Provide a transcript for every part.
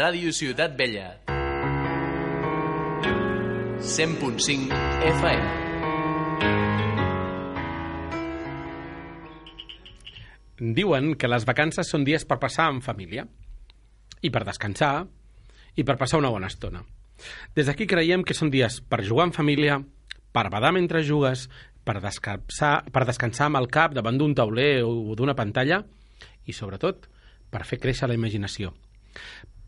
Ràdio Ciutat Vella. 100.5 FM. Diuen que les vacances són dies per passar en família i per descansar i per passar una bona estona. Des d'aquí creiem que són dies per jugar en família, per badar mentre jugues, per descansar, per descansar amb el cap davant d'un tauler o d'una pantalla i, sobretot, per fer créixer la imaginació.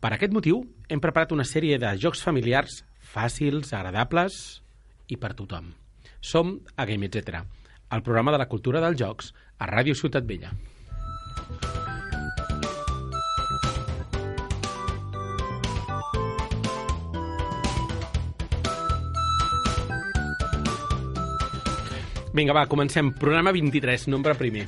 Per aquest motiu, hem preparat una sèrie de jocs familiars fàcils, agradables i per tothom. Som a Game Etc., el programa de la cultura dels jocs a Ràdio Ciutat Vella. Vinga, va, comencem. Programa 23, nombre primer.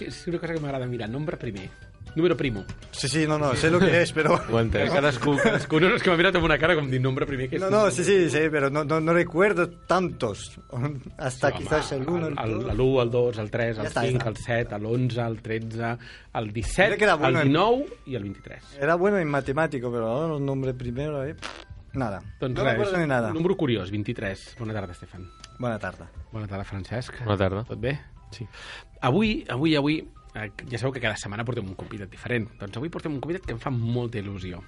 És una cosa que m'agrada mirar. Nombre primer. Número primo. Sí, sí, no, no, sé lo que es, pero... Ho entès. Cadascú, cadascú no, és que m'ha mirat amb una cara com dir nombre primer. Que és No, no, sí, sí, sí, pero no, no, no recuerdo tantos. Hasta Sí, home, quizás el 1, el el, 2. el 1, el 2, el 3, el Ja està, 5, ja el 7, l'11, el 13, el 17, Mira que era bueno el en- 19 i el 23. Era bueno en matemático, pero ahora los nombres primero, eh, nada. Doncs no res, ni nada. número curiós, 23. Bona tarda, Estefan. Buena tarde. Bona tarda, Francesc. Bona tarda. Tot bé? Sí. Avui, avui, avui, ja sabeu que cada setmana portem un convidat diferent. Doncs avui portem un convidat que em fa molta il·lusió.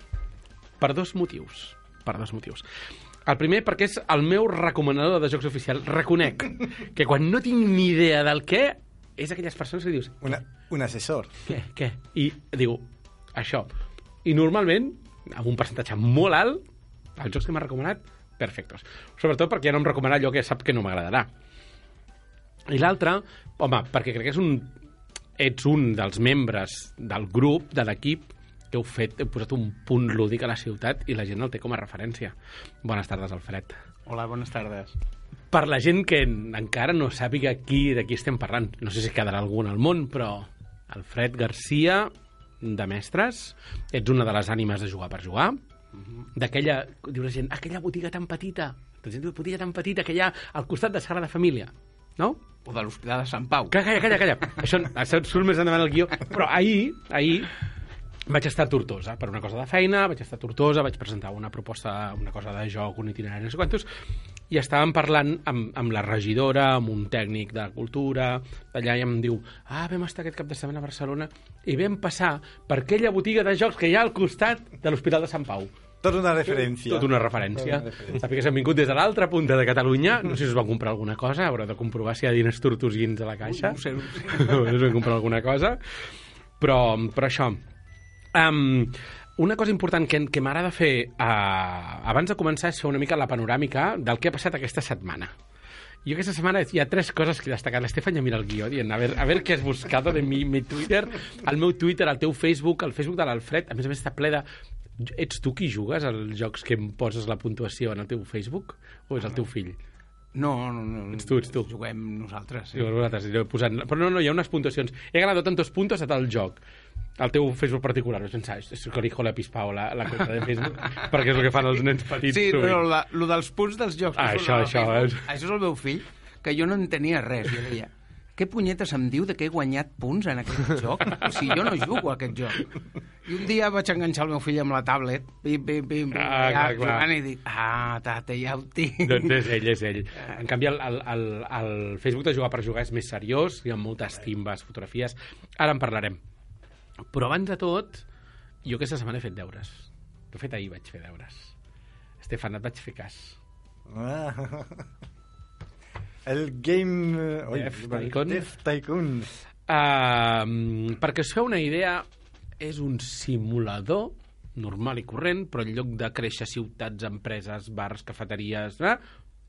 Per dos motius. Per dos motius. El primer perquè és el meu recomanador de jocs oficial. Reconec que quan no tinc ni idea del què, és aquelles persones que dius, Una, un asesor. què, què? I diu, això. I normalment, amb un percentatge molt alt, els jocs que m'ha recomanat, perfectos. Sobretot perquè ja no em recomana allò que sap que no m'agradarà. I l'altre, home, perquè crec que és un, ets un dels membres del grup, de l'equip, que heu fet, heu posat un punt lúdic a la ciutat i la gent el té com a referència. Bones tardes, Alfred. Hola, buenas tardes. Per la gent que encara no sàpiga qui, de qui estem parlant, no sé si quedarà algú en el món, però Alfred Garcia, de Mestres, ets una de les ànimes de jugar per jugar, d'aquella, diu la gent, aquella botiga tan petita, la gent diu, botiga tan petita que hi ha al costat de Sagrada Família, no? O de l'Hospital de Sant Pau. Calla, calla, calla. Això, això surt més endavant el guió. Però ahir, ahir, vaig estar a Tortosa per una cosa de feina, vaig estar a Tortosa, vaig presentar una proposta, una cosa de joc, un itinerari, no sé quantos, i estàvem parlant amb, amb la regidora, amb un tècnic de cultura, d'allà i em diu, ah, vam estar aquest cap de setmana a Barcelona i vam passar per aquella botiga de jocs que hi ha al costat de l'Hospital de Sant Pau. Tota una referència. Tot una referència. Referència. Sàpigues, hem vingut des de l'altra punta de Catalunya. No sé si us van comprar alguna cosa, haurà de comprovar si hi ha diners tortosins a la caixa. No ho sé, no ho sé. No sé si van comprar alguna cosa. Però, però això... Um, una cosa important que, que m'agrada fer uh, abans de començar és fer una mica la panoràmica del que ha passat aquesta setmana. Jo aquesta setmana hi ha tres coses que he destacat. L'Estefan ja mira el guió dient, a ver, a ver què has buscat de mi, mi Twitter, el meu Twitter, el teu Facebook, el Facebook de l'Alfred, a més a més està ple de... Ets tu qui jugues als jocs que em poses la puntuació en el teu Facebook? O és el teu fill? No, no, no. Ets tu, ets tu. Juguem nosaltres. Sí. Vosaltres, anireu posant... Però no, no, hi ha unes puntuacions. He ganat tantos puntos a tal joc. El teu Facebook particular, vaig pensar, és que li la pispao la, la compte de Facebook, perquè és el que fan els nens petits. Sí, sovint. però la, lo dels punts dels jocs... Ah, això, això, Facebook, és- Això és el meu fill, que jo no entenia res. Jo deia, què punyetes em diu de que he guanyat punts en aquest joc? O sigui, jo no jugo a aquest joc. I un dia vaig enganxar el meu fill amb la tablet, pim, pim, pim, pim, Ah, allà, clar, clar. i dic, ah, tate, ja ho tinc. Doncs és ell, és ell. En canvi, el, el, el, el Facebook de jugar per jugar és més seriós, hi ha moltes timbes, fotografies... Ara en parlarem. Però abans de tot, jo aquesta setmana he fet deures. De fet, ahir vaig fer deures. Estefan, et vaig fer cas. Ah. El Game... eh, oi, Def Tycoon. Def Tycoon. Uh, perquè us feu una idea, és un simulador normal i corrent, però en lloc de créixer ciutats, empreses, bars, cafeteries... Eh,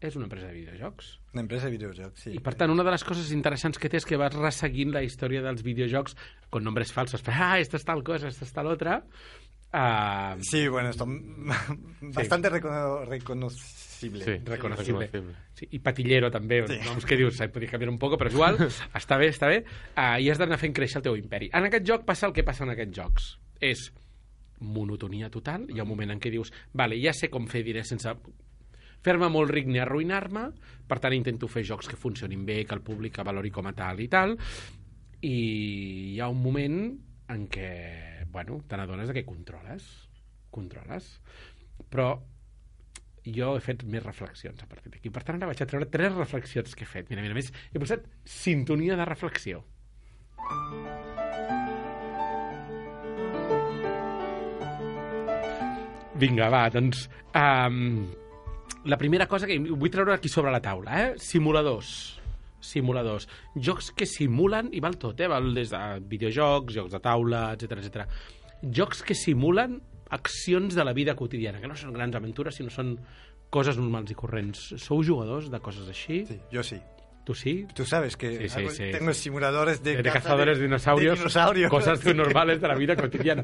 és una empresa de videojocs. Una empresa de videojocs, sí. I per tant, una de les coses interessants que té és que vas resseguint la història dels videojocs con nombres falsos. Ah, esta es tal cosa, esta es tal otra. Uh, Sí, bueno, esto bastante recono- reconocible. Sí, reconocible. reconocible. Sí, I patillero també, sí. noms que dius, s'ha podria canviar un poc, però és igual, està bé, està bé, uh, i has d'anar fent créixer el teu imperi. En aquest joc passa el que passa en aquests jocs. És monotonia total, hi ha un moment en què dius, vale, ja sé com fer diners sense fer-me molt ric ni arruïnar-me, per tant intento fer jocs que funcionin bé, que el públic valori com a tal i tal, i hi ha un moment en què bueno, te n'adones que controles. Controles. Però jo he fet més reflexions a partir d'aquí. Per tant, ara vaig a treure tres reflexions que he fet. Mira, mira, més, he posat sintonia de reflexió. Vinga, va, doncs... Um, la primera cosa que vull treure aquí sobre la taula, eh? Simuladors. Simuladors. Jocs que simulen, i val tot, eh? Val des de videojocs, jocs de taula, etc etc. Jocs que simulen accions de la vida quotidiana, que no són grans aventures, sinó són coses normals i corrents. Sou jugadors de coses així? Sí, yo sí. Tu sí? Tú sabes que Sí, sí, sí, tengo simuladores de, de, de caza cazadores de dinosaurios, de dinosaurio. coses normales de la vida quotidiana.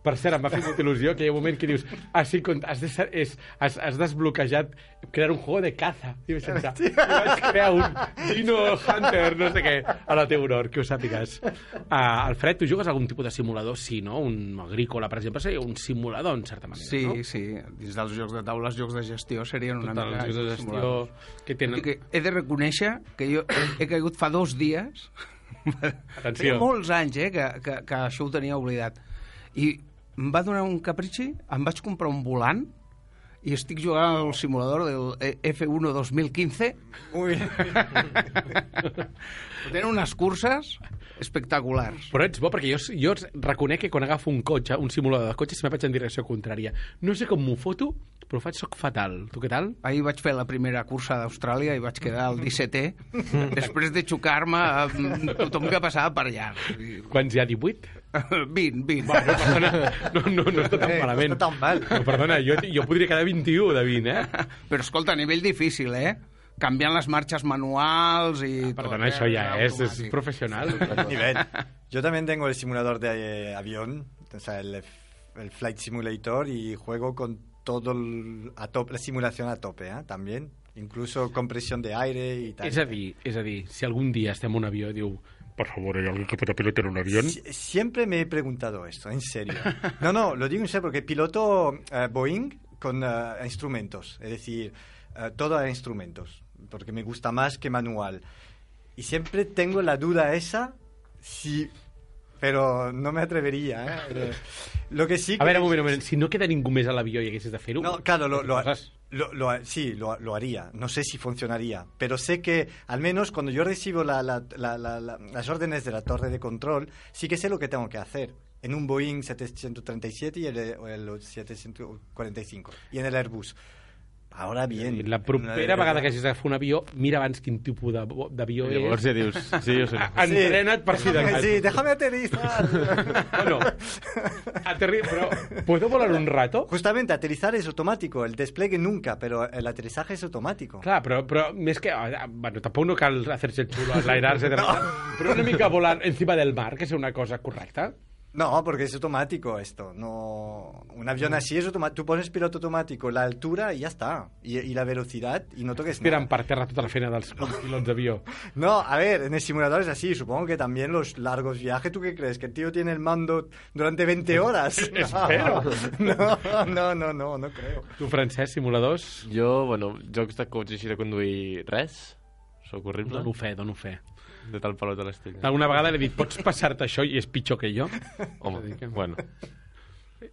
Per cert, em va fer molta il·lusió que hi ha un moment que dius ah, sí, con- has, de, és, has, has desbloquejat crear un juego de caza. I vaig pensar, i vaig crear un Dino Hunter, no sé què, a la teva honor, que ho sàpigues. Uh, Alfred, tu jugues algun tipus de simulador? Sí, no? Un agrícola, per exemple, seria un simulador, en certa manera, Sí, no? sí. Dins dels jocs de taula, els jocs de gestió serien una Total, mica... els jocs de gestió que tenen... Que he de reconèixer que jo he caigut fa dos dies Atenció. Feia molts anys eh, que, que, que això ho tenia oblidat. I em va donar un capritxi, em vaig comprar un volant i estic jugant al simulador del F1 2015. Muy Tenen unes curses espectaculars. Però ets bo, perquè jo, jo reconec que quan agafo un cotxe, un simulador de cotxe, sempre vaig en direcció contrària. No sé com m'ho foto, però ho faig soc fatal. Tu què tal? Ahir vaig fer la primera cursa d'Austràlia i vaig quedar al 17è després de xocar-me amb tothom que passava per allà. Quants hi ha? 18? 20, 20. Bueno, perdona, no, no, no està tan Eh, no malament. està tan mal. No, perdona, jo, jo podria quedar 21 de 20, eh? Però escolta, a nivell difícil, eh? Canviant les marxes manuals i... tot, Perdona, eh? això ja és, és Automàtic. professional. nivel. Yo también tengo el simulador de eh, avión, o sea, el, el Flight Simulator, y juego con todo el- a top, la simulación a tope, ¿eh? También. Incluso compresión de aire y tal. És a dir, és a dir, si algun dia estem en un avió i diu por favor, ¿hay alguien que pueda pilotar un avión? Sie- Siempre me he preguntado esto, en serio. No, no, lo digo en serio porque piloto eh, Boeing con eh, instrumentos, es decir, eh, todo a instrumentos, porque me gusta más que manual. Y siempre tengo la duda esa, si... Pero no me atrevería, ¿eh? Lo que sí que... A veure, un moment, un moment. Si no queda ningú més a l'avió i haguessis de fer-ho... No, claro, lo, lo, lo- lo- sí, lo, lo haría. No sé si funcionaría, pero sé que al menos cuando yo recibo la- la- la- la- la- las órdenes de la torre de control, sí que sé lo que tengo que hacer. En un Boeing 737 y el, el 745. Y en el Airbus. Ahora bien. La propera vegada que hagis de fer un avió, mira abans quin tipus de- d'avió I llavors és. ja dius, sí, jo sé. Entrena't per si de cas. Sí, déjame aterrizar. Bueno, aterri... però ¿puedo volar un rato? Justamente, aterrizar es automático. El despliegue nunca, pero el aterrizaje es automático. Clar, però, però més que... ah, Bueno, tampoc no cal hacerse el xulo, enlairarse, no. però una mica volar encima del mar, que és una cosa correcta. No, porque es automático esto. No, un avión así es automático. Tú pones piloto automático, la altura y ya está. Y, y la velocidad y no toques Tiren nada. per terra tota la feina dels pilots d'avió. No, a ver, en el simulador es así. Supongo que también los largos viajes. ¿Tú qué crees? ¿Que el tío tiene el mando durante 20 horas? Espero. No, no, no, no, no creo. Tu, Francesc, simuladors? Jo, bueno, jocs de cotxe així de conduir res. Sóc horrible. Dono fe, dono fe. De tal pelot a l'estella. Alguna vegada l'he dit, pots passar-te això i és pitjor que jo? Home, que- bueno.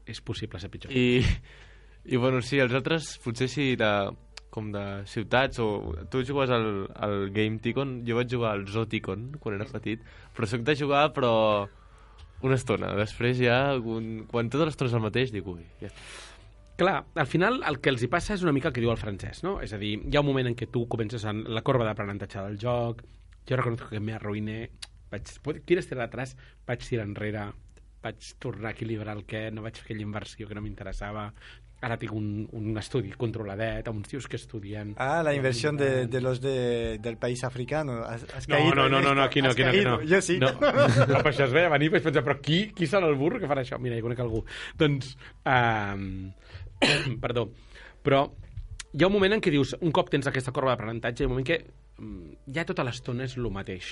És possible ser pitjor. I, I, bueno, sí, els altres, potser sí, de, com de ciutats, o... Tu jugues al, al Game Ticon, jo vaig jugar al Zoticon quan era petit, però sóc de jugar, però una estona. Després ja, un, quan totes les estones el mateix, dic, ui, ja. Clar, al final el que els hi passa és una mica el que diu el francès, no? És a dir, hi ha un moment en què tu comences en la corba d'aprenentatge del joc, jo reconozco que me arruïné, vaig, quieres tirar atrás, vaig tirar enrere, vaig tornar a equilibrar el que, no vaig fer aquella inversió que no m'interessava, ara tinc un, un estudi controladet, amb uns tios que estudien... Ah, la inversión de, de los de, del país africano. Has, has No, caído no, no, no, no, aquí no, aquí no, aquí no. Yo sí. No, no, per això es veia venir vaig pensar, però qui, qui serà el burro que farà això? Mira, jo conec algú. Doncs, um, perdó, però hi ha un moment en què dius, un cop tens aquesta corba d'aprenentatge, hi ha un moment que ja tota l'estona és el mateix,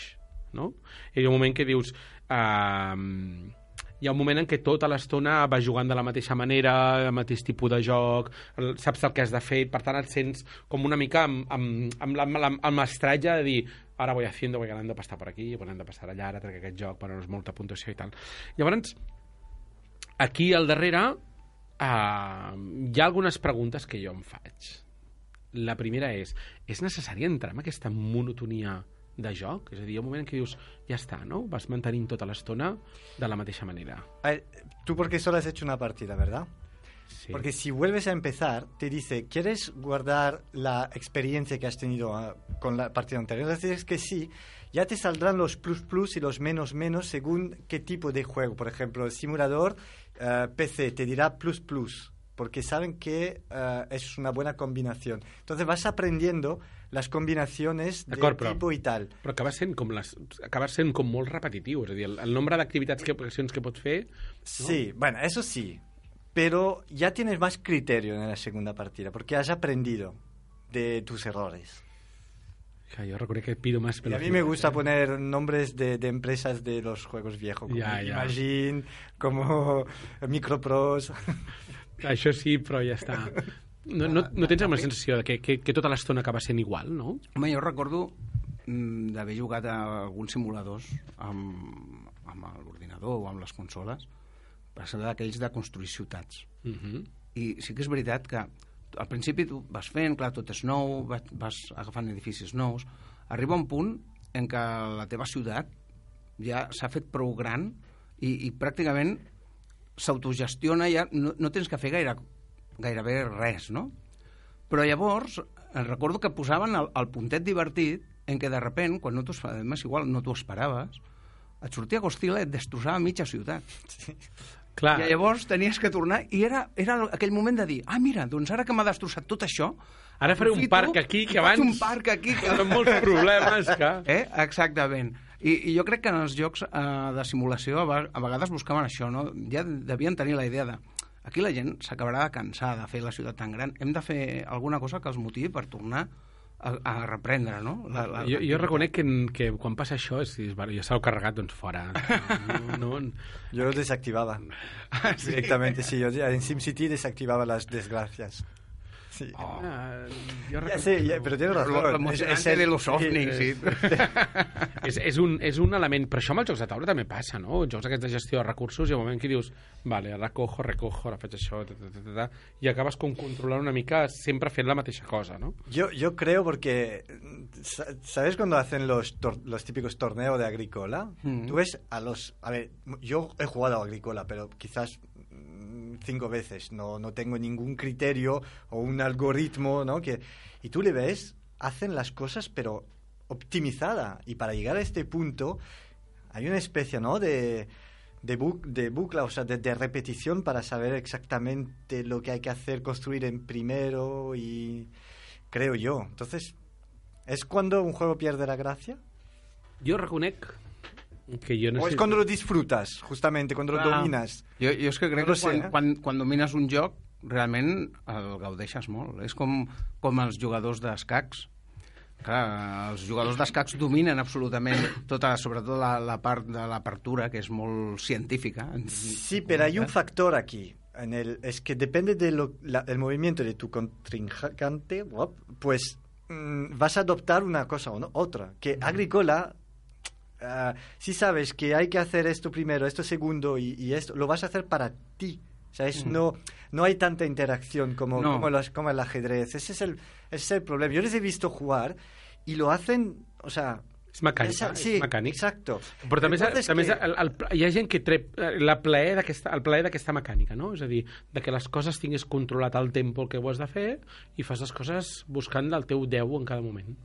no? Hi ha un moment que dius... Um, hi ha un moment en què tota l'estona va jugant de la mateixa manera, el mateix tipus de joc, el, saps el que has de fer, per tant et sents com una mica amb, amb, amb, amb, la, amb l'estratge de dir ara voy haciendo, voy ganando pasta por aquí, voy ganando pasta allà, ara trec aquest joc, bueno, és molta puntuació i tal. Llavors, aquí al darrere uh, hi ha algunes preguntes que jo em faig. La primera és, és necessari entrar en aquesta monotonia de joc? És a dir, hi ha un moment en què dius, ja està, no? Vas mantenint tota l'estona de la mateixa manera. A ver, tú porque solo has hecho una partida, ¿verdad? Sí. Porque si vuelves a empezar, te dice, ¿quieres guardar la experiencia que has tenido ah, con la partida anterior? Si dices que sí, ya te saldrán los plus plus y los menos menos según qué tipo de juego. Por ejemplo, el simulador eh, PC te dirá plus plus, porque saben que eh, es una buena combinación. Entonces vas aprendiendo las combinaciones de però- tipo y tal. Però acaba sent com, les, acaba sent com molt repetitiu. És a dir, el, el nombre d'activitats que, accions que pots fer... Sí, bueno, eso sí. Pero ya tienes más criterio en la segunda partida, porque has aprendido de tus errores. Jo reconec que pido más Y a mí me gusta poner nombres de, de empresas de los juegos viejos, como Ya, ya. Imagine, como Micropros. Això sí, però ja està. No, no, no tens la sensació de que, que, que tota l'estona acaba sent igual, no? Home, jo recordo mm, d'haver jugat a alguns simuladors amb, amb l'ordinador o amb les consoles, per ser d'aquells de construir ciutats. Uh -huh. I sí que és veritat que al principi tu vas fent, clar, tot és nou, vas, vas agafant edificis nous, arriba un punt en què la teva ciutat ja s'ha fet prou gran i, i pràcticament s'autogestiona, ja no, no tens que fer gaire, gairebé res, no? Però llavors, eh, recordo que posaven el, el puntet divertit en què de repent, quan no t'ho es- més igual no t'ho esperaves, et sortia Gostila i et destrossava mitja ciutat. Clar, I llavors tenies que tornar i era, era aquell moment de dir ah, mira, doncs ara que m'ha destrossat tot això Ara faré un parc aquí que abans- un parc aquí que... amb molts problemes que... Eh? Exactament. I, I jo crec que en els jocs eh, de simulació a, a vegades buscaven això, no? Ja devien tenir la idea de aquí la gent s'acabarà de cansar de fer la ciutat tan gran, hem de fer alguna cosa que els motivi per tornar a, a reprendre, no? La, la, Jo, jo reconec que, que quan passa això, és, és, bueno, ja s'ha carregat, doncs fora. No, no, Yo lo desactivaba directamente, sí. Yo en SimCity desactivaba las desgracias. Sí. no. Uh, jo Ya reconec... sé, ya- pero tienes razón. Lo- lo Es- emocionante es el- de los ovnis, sí. és, és, un, és un element, però això amb els jocs de taula també passa, no? Els jocs aquests de gestió de recursos, ha un moment que dius, vale, ara cojo, recojo, ara faig això, ta, ta, ta, ta, ta, i acabes com controlant una mica sempre fent la mateixa cosa, no? Yo, yo creo porque, sa- ¿sabes cuando hacen los, tor- los típicos torneos de agrícola? Mm. Tú ves a los... A ver, yo he jugado a agrícola, pero quizás cinco veces. No, no tengo ningún criterio o un algoritmo, ¿no? Que, y tú le ves, hacen las cosas, pero optimizada. Y para llegar a este punto hay una especie, ¿no? De, de, bu- de bucla, o sea, de, de repetición para saber exactamente lo que hay que hacer, construir en primero y creo yo. Entonces, ¿es cuando un juego pierde la gracia? Jo reconec que jo no ¿O sé... es cuando lo disfrutas, justamente, cuando lo Clar. dominas? Jo, jo és que crec No que sé, quan, eh? quan, quan domines un joc realment el gaudeixes molt. És com, com els jugadors d'escacs. Clar, els jugadors d'escacs dominen absolutament tota, sobretot la, la part de l'apertura, que és molt científica. Sí, pero hay un factor aquí. En el, es que depende del movimiento de tu contrincante, pues mm, vas a adoptar una cosa o no, otra. Que agrícola, ah, si sabes que hay que hacer esto primero, esto segundo y, y esto, lo vas a hacer para ti. O sea, es, no, no hay tanta interacción como, No. como, los- como el ajedrez. Ese es el, ese es el problema. Yo les he visto jugar y lo hacen, o sea... És mecànic, esa- és sí, mecànic. exacto. Però també, és, també és que- el, el, hi ha gent que trep la plaer el plaer d'aquesta mecànica, no? És a dir, de que les coses tinguis controlat al tempo el que ho has de fer i fas les coses buscant el teu 10 en cada moment.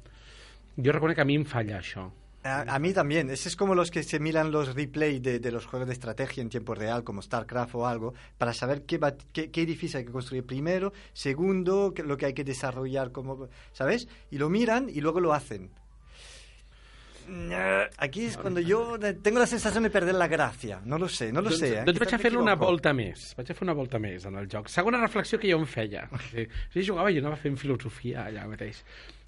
Jo reconec que a mi em falla això. A, a mí también. Ese es como los que se miran los replay de, de los juegos de estrategia en tiempo real, como StarCraft o algo, para saber qué, qué, qué edificio hay que construir primero, segundo, qué- lo que hay que desarrollar, como, ¿sabes? Y lo miran y luego lo hacen. Nah, Aquí es cuando yo tengo la sensación de perder la gracia. No lo sé, no lo doncs, sé. ¿eh? doncs vaig a me fer una volta més. Vaig a fer una volta més en el joc. Segona reflexió que jo em feia. Sí, sí jugava i anava fent filosofia allà mateix.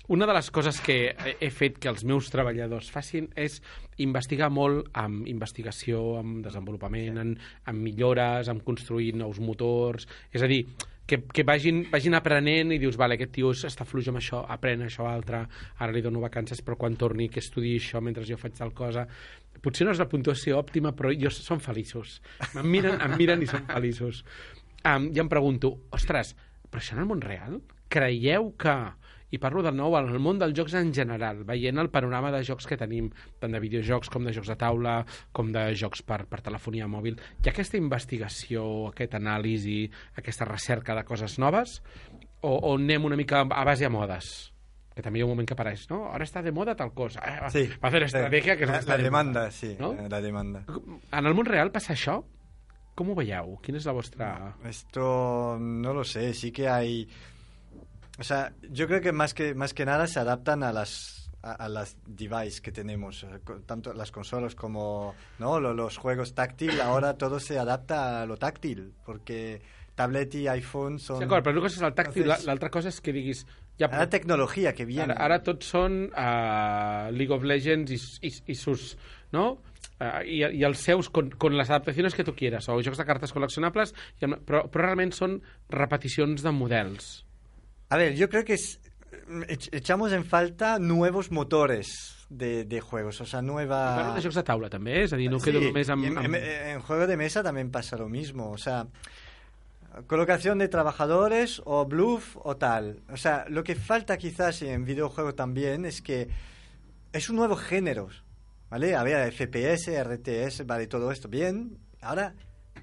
Una de les coses que he- fet que els meus treballadors facin és investigar molt amb investigació, amb desenvolupament, en, amb millores, amb construir nous motors... És a dir, que, que vagin, vagin aprenent i dius, vale, aquest tio està fluix amb això, aprèn això altre, ara li dono vacances però quan torni que estudi això mentre jo faig tal cosa. Potser no és la puntuació òptima, però jo són feliços. Em miren, em miren i són feliços. Um, I em pregunto, ostres, però això en el món real? Creieu que i parlo de nou el món dels jocs en general, veient el panorama de jocs que tenim, tant de videojocs com de jocs de taula, com de jocs per, per telefonia mòbil. Hi ha aquesta investigació, aquest anàlisi, aquesta recerca de coses noves, o, o anem una mica a base de modes? que també hi ha un moment que apareix, ¿no? Ahora está de moda tal cosa. Eh, va, Sí. va a hacer estrategia que no la, està la de demanda, moda. sí, ¿no? eh, la demanda. En el món real passa això? Com ho veieu? Quina és la vostra... Esto no lo sé, sí que hay... O sea, yo creo que más que, más que nada se adaptan a las, a, a las devices que tenemos, tanto las consolas como ¿no? Lo- los juegos táctil, ahora todo se adapta a lo táctil, porque tablet y iPhone son... Sí, d'acord, però una cosa és el tàctil, la- l'altra cosa és que diguis... Ja, a la tecnología que viene. Ara, ara tots són uh, League of Legends i, i, i sus, no? Uh, i, I els seus, con, con les adaptacions que tu quieras, o jocs de cartes col·leccionables, i però, però realment són repeticions de models. A ver, yo creo que es- ech- echamos en falta nuevos motores de, de juegos, o sea, nueva... Parlo de jocs de taula, també, és a dir, no Sí, quedo només amb... en, en- en juego de mesa también pasa lo mismo. O sea, colocación de trabajadores o bluff o tal. O sea, lo que falta quizás en videojuego también es que es un nuevo género. ¿Vale? Había FPS, RTS, vale, todo esto. Bien. Ahora,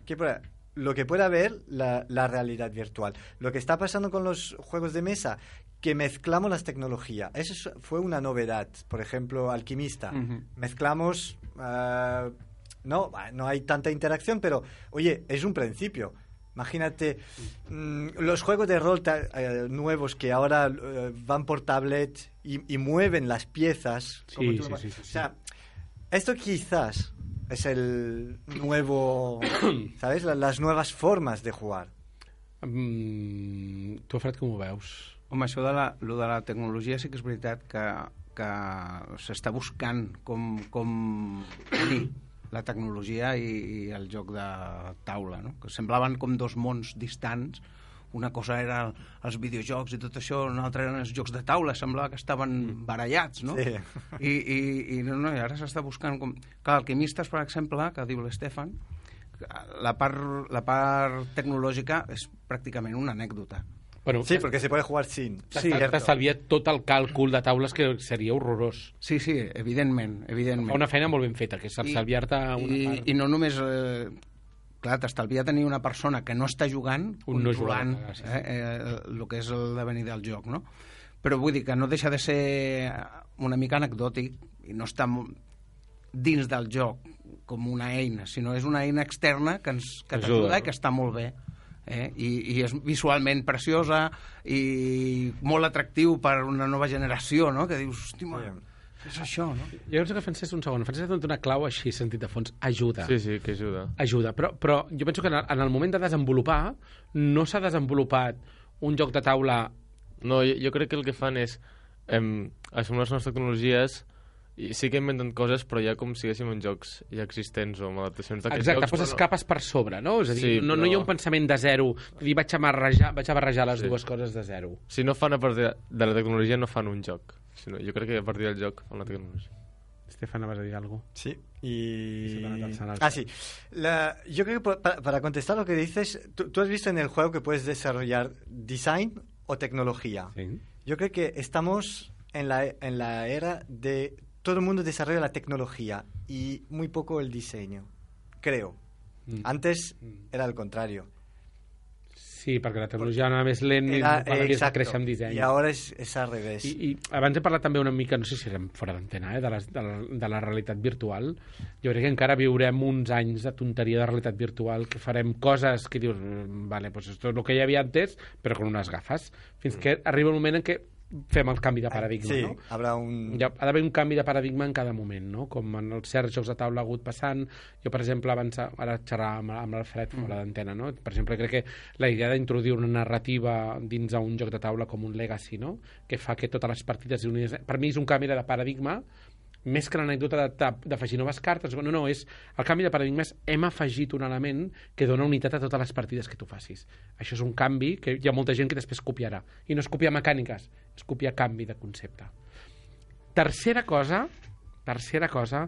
¿qué puede- lo que puede haber la, la realidad virtual. Lo que está pasando con los juegos de mesa, que mezclamos las tecnologías. Eso es- fue una novedad. Por ejemplo, Alquimista. Ujú. Mezclamos... ah, no, bah, no hay tanta interacción, pero oye, es un principio. Imagínate mm, los juegos de rol eh, nuevos que ahora eh, van por tablet y, y mueven las piezas. Sí, como tú sí, sí, O sea, esto quizás es el nuevo, ¿sabes? La- las nuevas formas de jugar. Mm, tu, Fred, com ho veus? Home, això de la, lo de la tecnologia sí que és veritat que, que s'està buscant com, com unir la tecnologia i, i el joc de taula, no? que semblaven com dos mons distants. Una cosa era els videojocs i tot això, una altra eren els jocs de taula, semblava que estaven barallats, no? Sí. I, i, i, no, no, i ara s'està buscant com... Clar, alquimistes, per exemple, que diu l'Estefan, la part, la part tecnològica és pràcticament una anècdota. Bueno, Sí, porque se puede jugar sin. t'estalvia tot el càlcul de taules que seria horrorós. Sí, sí, evidentment, evidentment. Fa una feina molt ben feta, que és estalviar-te una I, part. I no només... Eh, clar, t'estalvia tenir una persona que no està jugant, Un no controlant jugador, sí, sí. eh, eh, el que és el devenir del joc, no? Però vull dir que no deixa de ser una mica anecdòtic i no està dins del joc com una eina, sinó és una eina externa que ens que Ajuda, t'ajuda no? i que està molt bé. Eh? I, I és visualment preciosa i molt atractiu per una nova generació, no? Que dius, hosti. És això, no? Jo penso que Francesc, un segon, Francesc ha donat una clau així, sentit de fons, ajuda. Sí, sí, que ajuda. Ajuda, però, però jo penso que en el, en el moment de desenvolupar no s'ha desenvolupat un joc de taula No, jo, jo crec que el que fan és em, assumir les noves tecnologies i sí que inventen coses, però ja com si haguéssim en jocs ja existents o amb adaptacions d'aquests Exacte, jocs. poses però no- capes per sobre, no? És a dir, Sí, no, no però- hi ha un pensament de zero, dir, vaig a barrejar, vaig a barrejar les Sí. dues coses de zero. Si no fan a partir de la tecnologia, no fan un joc. Sinó, jo crec que a partir del joc fan la tecnologia. Estefan, vas a dir alguna cosa? Sí, y... Ah, sí. La- Yo creo que por- para, para contestar lo que dices, tú, tú has visto en el juego que puedes desarrollar design o tecnología. Sí. Yo creo que estamos en la, en la era de todo el mundo desarrolla la tecnología y muy poco el diseño, creo. Mm. Antes era al contrario. Sí, perquè la tecnologia anava més lent i Era, no havies de créixer amb disseny. y ahora es, es al revés. I, I abans he parlat també una mica, no sé si érem fora d'antena, eh, de, les, de, la, de la realitat virtual. Jo crec que encara viurem uns anys de tonteria de realitat virtual, que farem coses que dius, "Mm, vale, pues esto es lo que hi havia antes, però con unes gafes. Fins que arriba un moment en què fem el canvi de paradigma, sí, no? habrá un... Hi ha, ha d'haver un canvi de paradigma en cada moment, no? Com en els certs jocs de taula ha hagut passant. Jo, per exemple, abans, ara xerrava amb, amb l'Alfred fora d'antena, no? Per exemple, crec que la idea d'introduir una narrativa dins d'un joc de taula com un legacy, no? Que fa que totes les partides... Per mi és un canvi de paradigma més que l'anècdota d'afegir noves cartes, no, no, és el canvi de paradigma és hem afegit un element que dona unitat a totes les partides que tu facis. Això és un canvi que hi ha molta gent que després copiarà. I no és copiar mecàniques, és copiar canvi de concepte. Tercera cosa, tercera cosa,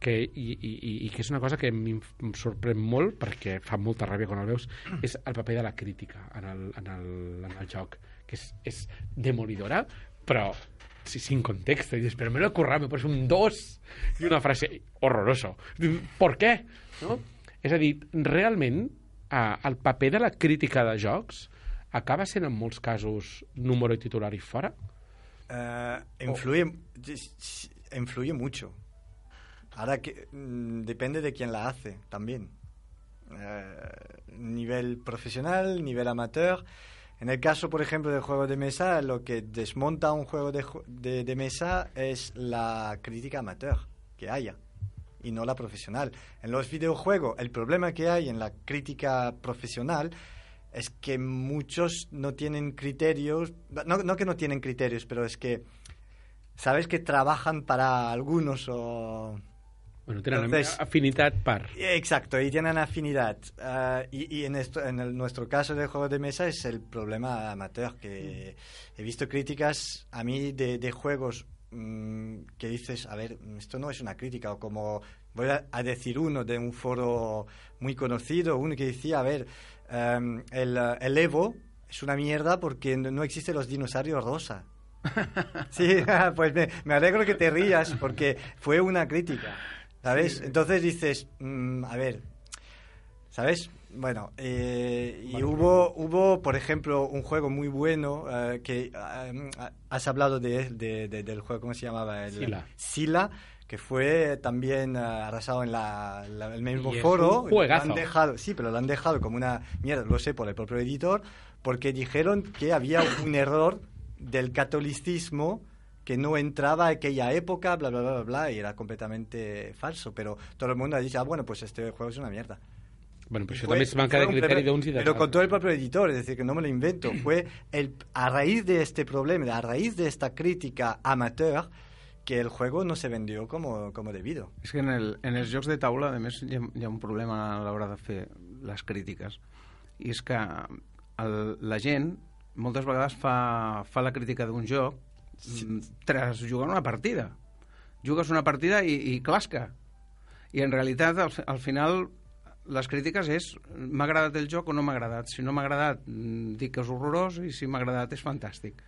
que, i, i, i- que és una cosa que em sorprèn molt, perquè fa molta ràbia quan el veus, és el paper de la crítica en el, en el, en el joc, que és, és demolidora, però sí, sin contexto. Y dices, pero me lo he currado, me pones un 2 y una frase horroroso. ¿Por què? No? És a dir, realment, eh, el paper de la crítica de jocs acaba sent en molts casos número i titular i fora? Eh, influye, influye mucho. Ahora que mm, depende de quién la hace también. Eh, nivel profesional, nivel amateur. En el caso, por ejemplo, del juego de mesa, lo que desmonta un juego de, de- de mesa es la crítica amateur que haya y no la profesional. En los videojuegos, el problema que hay en la crítica profesional es que muchos no tienen criterios, no, no que no tienen criterios, pero es que sabes que trabajan para algunos o... Bueno, tenen Entonces- afinitat per... Exacto, y tienen afinidad. Ah, y y en, esto, en el- nuestro caso de juego de mesa es el problema amateur, que he visto críticas a mí de, de juegos mm, que dices, a ver, esto no es una crítica, o como voy a, a decir uno de un foro muy conocido, uno que decía, a ver, em, el, eh, el Evo es una mierda porque no no existen los dinosaurios rosa. Sí, pues me, me alegro que te rías porque fue una crítica, ¿sabes? Entonces dices, mm, a ver, ¿sabes? Bueno, eh, y hubo, hubo, por ejemplo, un juego muy bueno eh, que eh, has hablado de, de- de- del juego, ¿cómo se llamaba? El, Sila. Sila, que fue también eh, arrasado en la, la- el mismo Y es foro. un. Lo han dejado, sí, pero lo han dejado como una mierda, lo sé por el propio editor, porque dijeron que había un error del catolicismo que no entraba aquella época, bla, bla, bla, bla, bla, y era completamente falso. Pero todo el mundo ha dicho, ah, bueno, pues este juego es una mierda. Bueno, això Fue- també de fue un criteri d'uns i Pero con todo el propio editor, es decir, que no me lo invento. Fue el, a raíz de este problema, a raíz de esta crítica amateur, que el juego no se vendió como, como debido. És que en, el, en els jocs de taula, a més, hi ha, hi ha un problema a l'hora de fer les crítiques. I és que el, la gent moltes vegades fa, fa la crítica d'un joc. Tras jugar una partida. Jugues una partida i, i clasca. I en realitat, al, al final, les crítiques és m'ha agradat el joc o no m'ha agradat. Si no m'ha agradat, mm, dic que és horrorós i si m'ha agradat és fantàstic.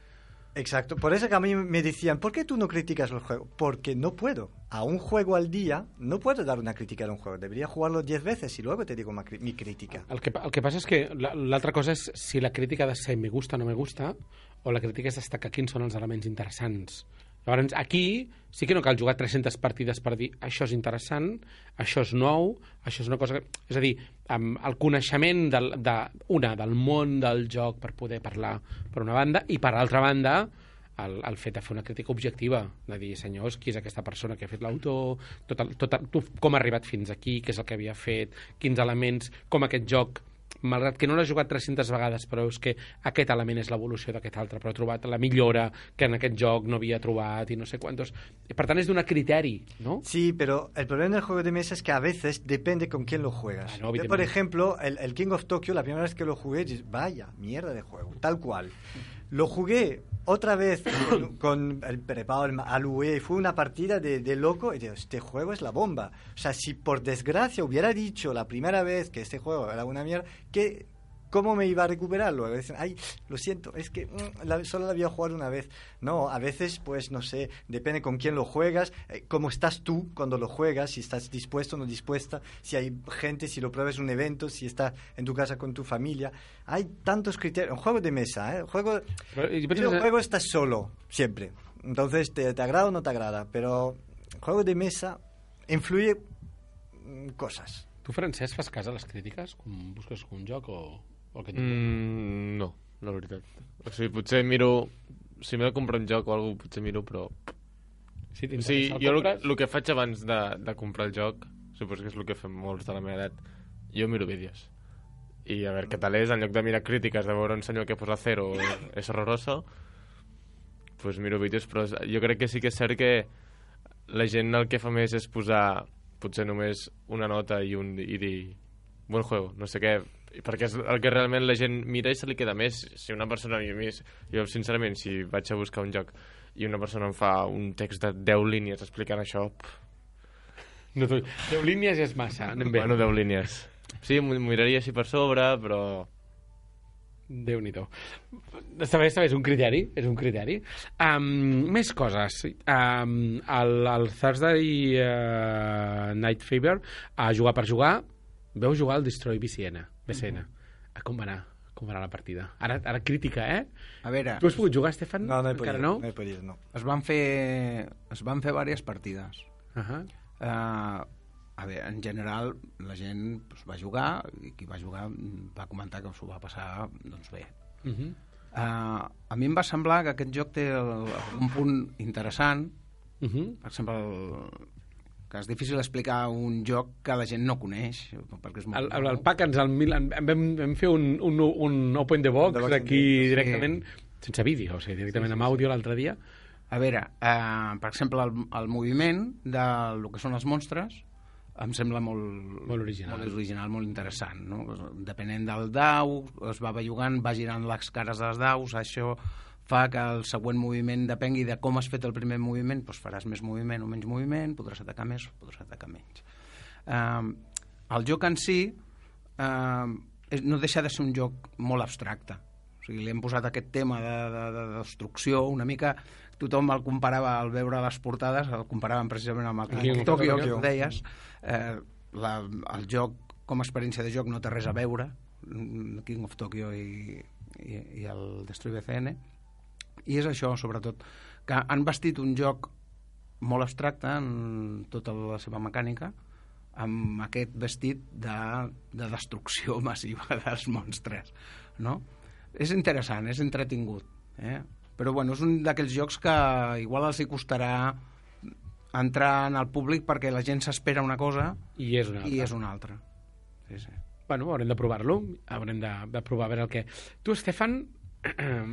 Exacto. Por eso que a mí me decían, ¿por qué tú no criticas los juegos? Porque no puedo. A un juego al día no puedo dar una crítica de un juego. Debería jugarlo 10 veces y luego te digo mi crítica. El que, el que passa és que la- l'altra cosa és si la crítica ha de ser me gusta o no me gusta, o la crítica és destacar quins són els elements interessants. Llavors, aquí sí que no cal jugar 300 partides per dir això és interessant, això és nou, això és una cosa... Que... És a dir, amb el coneixement del, de, una, del món del joc per poder parlar per una banda, i per altra banda, el, el fet de fer una crítica objectiva, de dir, senyors, qui és aquesta persona que ha fet l'autor, tot el, tot el, com ha arribat fins aquí, què és el que havia fet, quins elements, com aquest joc malgrat que no l'ha jugat 300 vegades, però és que aquest element és l'evolució d'aquest altre, però ha trobat la millora que en aquest joc no havia trobat i no sé quantos. Per tant, és donar criteri, no? Sí, pero el problema del juego de mesa es que a veces depende con quién lo juegas. Ah, no, Yo, por ejemplo, el, el King of Tokyo, la primera vez que lo jugué, dije, vaya, mierda de juego, tal cual. Lo jugué otra vez con, con el preparado el Alue, fue una partida de, de loco y digo, este juego es la bomba. O sea, si por desgracia hubiera dicho la primera vez que este juego era una mierda, que ¿Cómo me iba a recuperarlo? Y dicen, ay, lo siento, es que mm, la- solo la había jugado una vez. No, a veces, pues no sé, depende con quién lo juegas, eh, cómo estás tú cuando lo juegas, si estás dispuesto o no dispuesta, si hay gente, si lo pruebas en un evento, si estás en tu casa con tu familia. Hay tantos criterios. Un juego de mesa, ¿eh? Juego, Però, i el penses, juego estás solo, siempre. Entonces, te, te agrada o no te agrada, pero el juego de mesa influye mm, cosas. Tu, Francesc, fas cas a les crítiques quan busques un joc o el que. Mm, no, la veritat. O sigui, potser miro... Si m'he de comprar un joc o alguna cosa, potser miro, però... Sí, O sigui, el jo el, el que faig abans de, de comprar el joc, suposo que és el que fem molts de la meva edat, jo miro vídeos. I a veure què tal és, en lloc de mirar crítiques, de veure un senyor que posa cero és horroroso, pues miro vídeos, però jo crec que sí que és cert que la gent el que fa més és posar potser només una nota i, un, i dir buen juego, no sé què, perquè és el que realment la gent mira i se li queda més. Si una persona, mi, jo sincerament, si vaig a buscar un joc i una persona em fa un text de 10 línies explicant això, pff, No, tu, 10 línies és massa. Anem bé. bueno, 10 línies. Sí, m'ho miraria així per sobre, però... déu nhi Està bé, està bé, és un criteri, és un criteri. Um, més coses. Um, el, el Thursday uh, Night Fever, a jugar per jugar, veu jugar el Destroy BCN. BCN. Mm Com va anar? Com va anar la partida? Ara, ara crítica, eh? A veure, Tu has pogut jugar, Estefan? No, no he Encara podido. no? No he podido, no. es van fer, es van fer diverses partides. Uh -huh. Uh, a veure, en general, la gent pues, va jugar i qui va jugar va comentar que s'ho va passar doncs bé. Uh -huh. Uh, a mi em va semblar que aquest joc té el, un punt interessant, Uh -huh. per exemple, el, que és difícil explicar un joc que la gent no coneix, perquè és molt El, el, el nou. PAC ens el, mil- en- en vam, vam fer un, un, un open the box The box aquí the- directament, sense vídeo, o sigui, directament amb àudio l'altre dia. A veure, eh, per exemple, el, el moviment de lo que són els monstres em sembla molt, Molt original. molt original, molt interessant. No? Depenent del dau, es va bellugant, va girant les cares dels daus, això fa que el següent moviment depengui de com has fet el primer moviment, doncs faràs més moviment o menys moviment, podràs atacar més o podràs atacar menys. Eh, el joc en si eh, no deixa de ser un joc molt abstracte. O sigui, li hem posat aquest tema de, de, de destrucció, una mica tothom el comparava al veure les portades, el comparaven precisament amb el of Tokyo, que deies. Eh, la, el joc, com a experiència de joc, no té res a veure, King of Tokyo i, i, i el Destroy BCN, i és això, sobretot, que han vestit un joc molt abstracte en tota la seva mecànica, amb aquest vestit de, de destrucció massiva dels monstres, no? És interessant, és entretingut, eh? Però, bueno, és un d'aquells jocs que igual els hi costarà entrar en el públic perquè la gent s'espera una cosa I és una altra. i és una altra. Sí, sí. Bueno, haurem de provar-lo, haurem de, de provar a veure el que... Tu, Estefan,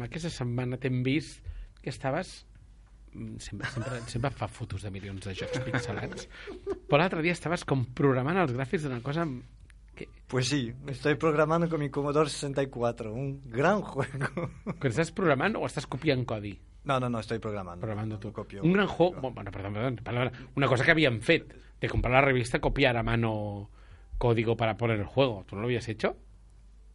aquesta setmana t'hem vist que estaves... mm, Sempre, sempre, sempre fa fotos de milions de jocs pixelats, però l'altre dia estaves com programant els gràfics d'una cosa que, Pues sí, estoy programando con mi Commodore 64, un gran juego. que estàs programant o estàs copiant codi? No, no, no, estoy programando. Programando tú. Copio. Un gran juego... Bueno, perdón, perdón, perdón, Una cosa que habían fet, de comprar la revista, copiar a mano código para poner el juego. ¿Tú no lo habías hecho?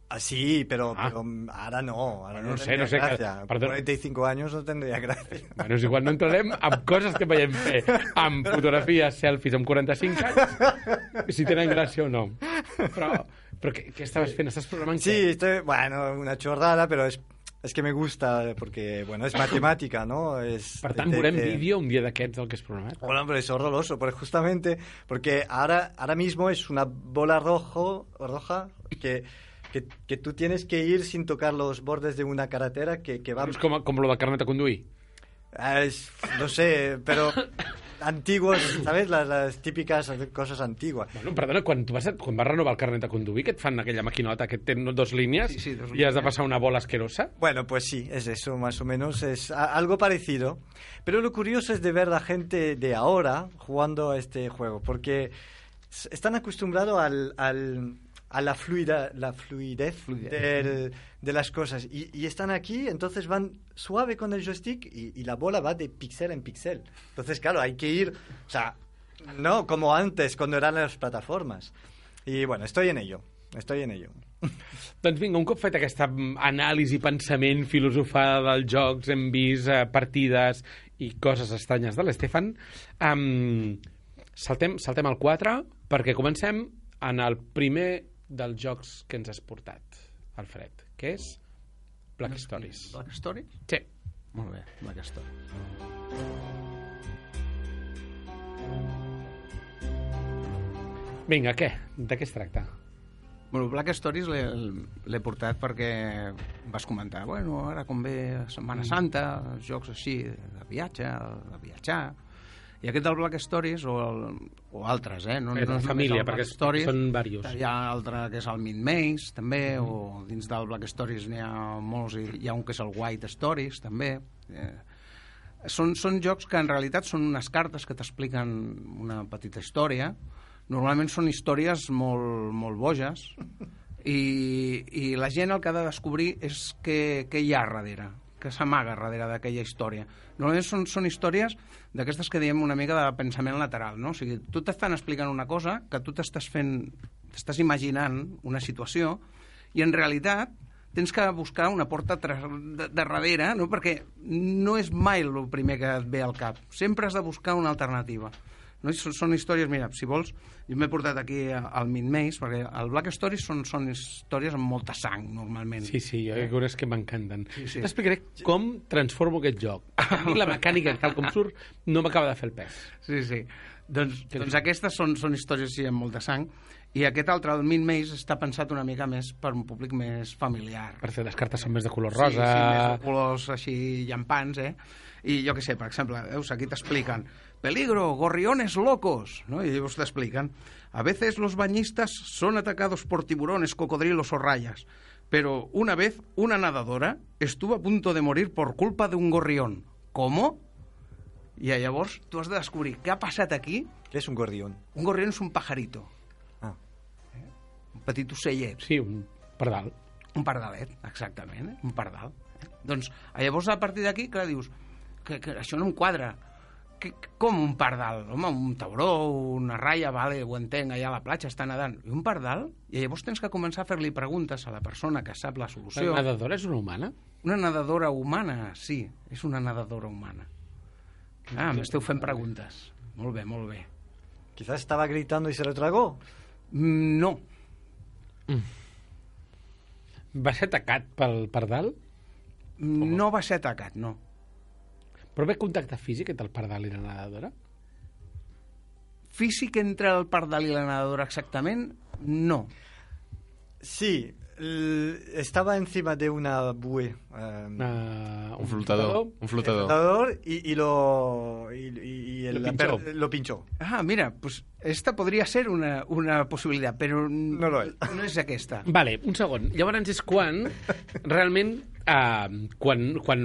Ah, sí, pero, Ah. pero ahora no. Ahora no, no sé, no sé, que- gracia. perdón. 45 años no tendría gracia. Bueno, és igual, no entrarem amb coses que veiem fer, amb fotografies, selfies amb 45 anys, si tenen gràcia o no. Però, però què, què estaves fent? Estàs programant Sí, què? estoy, bueno, una chorrada, pero es, es que me gusta porque, bueno, es matemática, ¿no? Es, Per tant, veurem te- vídeo un dia d'aquests del que has programat. Bueno, pero es horroroso, pues justamente porque ahora, ahora mismo es una bola rojo, roja que, que, que tú tienes que ir sin tocar los bordes de una carretera que, que va... És com, com lo de carnet a conduir. Ah, es- no sé, pero antiguos, ¿sabes? Las, las típicas cosas antiguas. Bueno, perdona, quan, tu vas, a- quan vas renovar el carnet a conduir, que et fan aquella maquinota que té dos línies Sí, sí, dos i has de passar una bola asquerosa? Bueno, pues sí, es eso, más o menos, es algo parecido. Pero lo curioso es de ver la gente de ahora jugando a este juego, porque están acostumbrados al, al- a la, fluida, la fluidez, Fluidez. del- de las cosas. Y, y están aquí, entonces van suave con el joystick y, y la bola va de píxel en píxel. Entonces, claro, hay que ir, o sea, no como antes, cuando eran las plataformas. Y bueno, estoy en ello, estoy en ello. Doncs vinga, un cop fet aquesta mm, anàlisi, pensament, filosofada dels jocs, hem vist eh, partides i coses estranyes de l'Estefan, um, saltem, saltem al 4 perquè comencem en el primer dels jocs que ens has portat, Alfred, que és Black Stories. Black Story? Sí. Molt bé, Black Story. Vinga, què? De què es tracta? Bueno, Black Stories l'he l'he portat perquè vas comentar, bueno, ara com ve Setmana Santa, jocs així de viatge, de viatjar, i aquest del Black Stories, o, el, o altres, eh? No, Eh, no és família, perquè Stories, són diversos. Hi ha altre que és el Mid Maze, també, o dins del Black Stories n'hi ha molts, i hi ha un que és el White Stories, també. Eh, Són, són jocs que en realitat són unes cartes que t'expliquen una petita història. Normalment són històries molt, molt boges i, i la gent el que ha de descobrir és què, què hi ha darrere, que s'amaga darrere d'aquella història. Normalment són, són històries d'aquestes que diem una mica de pensament lateral, no? O sigui, tu t'estan explicant una cosa que tu t'estàs fent, t'estàs imaginant una situació i en realitat tens que buscar una porta de, de darrere, no? perquè no és mai el primer que et ve al cap. Sempre has de buscar una alternativa. No? I Són, són històries, mira, si vols, jo m'he portat aquí al Min Maze, perquè el Black Stories són, són històries amb molta sang, normalment. Sí, sí, jo coses que m'encanten. Sí, sí. T'explicaré com transformo aquest joc. Mi la mecànica, tal com surt, no m'acaba de fer el pes. Sí, sí. Doncs, doncs aquestes són, són històries així amb molta sang i aquest altre, el Min Maze, està pensat una mica més per un públic més familiar. Per fer les cartes són més de color Sí, rosa... sí, més de colors així llampants, eh? I jo que sé, per exemple, veus, aquí t'expliquen peligro, gorriones locos, ¿no? Y ellos te explican. A veces los bañistas son atacados por tiburones, cocodrilos o rayas, pero una vez una nadadora estuvo a punto de morir por culpa de un gorrión. ¿Cómo? I llavors tu has de descobrir què ha passat aquí. ¿Qué es un gorrión? Un gorrión és un pajarito, Ah. un petit ocellet. Sí, un pardal. Un pardalet, exactament, eh? un pardal. Eh? Doncs llavors a partir d'aquí, clar, dius que, que això no em quadra. Com un pardal? Home, un tauró, una raia, vale, ho entenc, allà a la platja està nedant. I un pardal? I llavors tens que començar a fer-li preguntes a la persona que sap la La solució. nedadora és una humana? Una nedadora humana, sí, és una nedadora humana. Ah, m'esteu fent preguntes. Molt bé, molt bé. Quizás estaba gritando y se lo tragó. Mm, No, Va ser atacat pel pardal? no va ser atacat, no. Però ve contacte físic entre el pardal i la nedadora? Físic entre el pardal i la nedadora exactament? No. Sí, estaba encima de una bue. eh, Uh, Un flotador. Un flotador. flotador y, y lo y, y- y el- Lo pinchó. per- lo pinchó. Ah, mira, pues esta podria ser una, una possibilitat, però No lo és. no és aquesta. Vale, un segon. Llavors és quan realment eh, quan, quan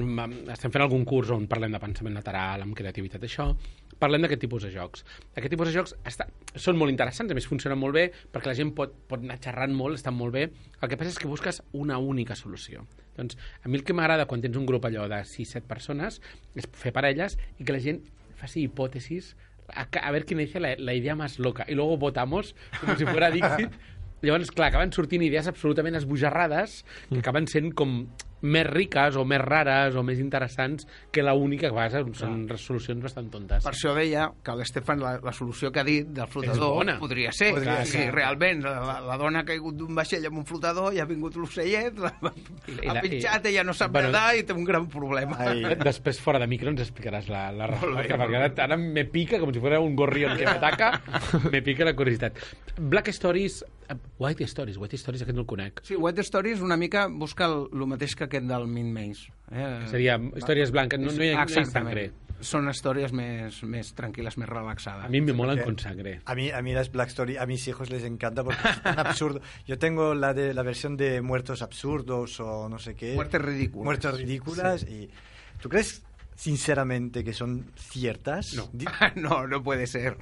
estem fent algun curs on parlem de pensament lateral, amb creativitat, això, parlem d'aquest tipus de jocs. Aquest tipus de jocs està, són molt interessants, a més funcionen molt bé, perquè la gent pot, pot anar xerrant molt, estan molt bé. El que passa és que busques una única solució. Doncs a mi el que m'agrada quan tens un grup allò de 6-7 persones és fer parelles i que la gent faci hipòtesis a, a ver quién dice la, la idea más loca. Y luego votamos como si fuera Dixit. Llavors, clar, acaben sortint idees absolutament esbojarrades que acaben sent com més riques o més rares o més interessants que la única que a vegades són resolucions bastant tontes. Per això deia que l'Estefan, la, la solució que ha dit del flotador, podria ser. Podria Podria ser. ser. realment la, la, la dona ha caigut d'un vaixell amb un flotador i ha vingut l'ocellet, ha la- pitjat, ella no sap Bueno. nedar i té un gran problema. Ai. Després, fora de micro, ens explicaràs la, la resposta, perquè ara, ara me pica, com si fuera un gorrión que m'ataca, me pica la curiositat. Black Stories, White Stories, White Stories, aquest no el conec. Sí, Wet Story és una mica busca el, el mateix que aquest del Min Maze. Eh? Seria històries blanques, no, no hi ha, no hi ha sangre. Són històries més, més tranquil·les, més relaxades. A mi me molen Porque con sangre. A mí, a mí las Black Story, a mis hijos les encanta porque es tan absurdo. Yo tengo la de la versión de muertos absurdos o no sé qué. Muertes ridículas. Muertes ridículas. Y, ¿Tú crees sinceramente que son ciertas? No. No, no puede ser.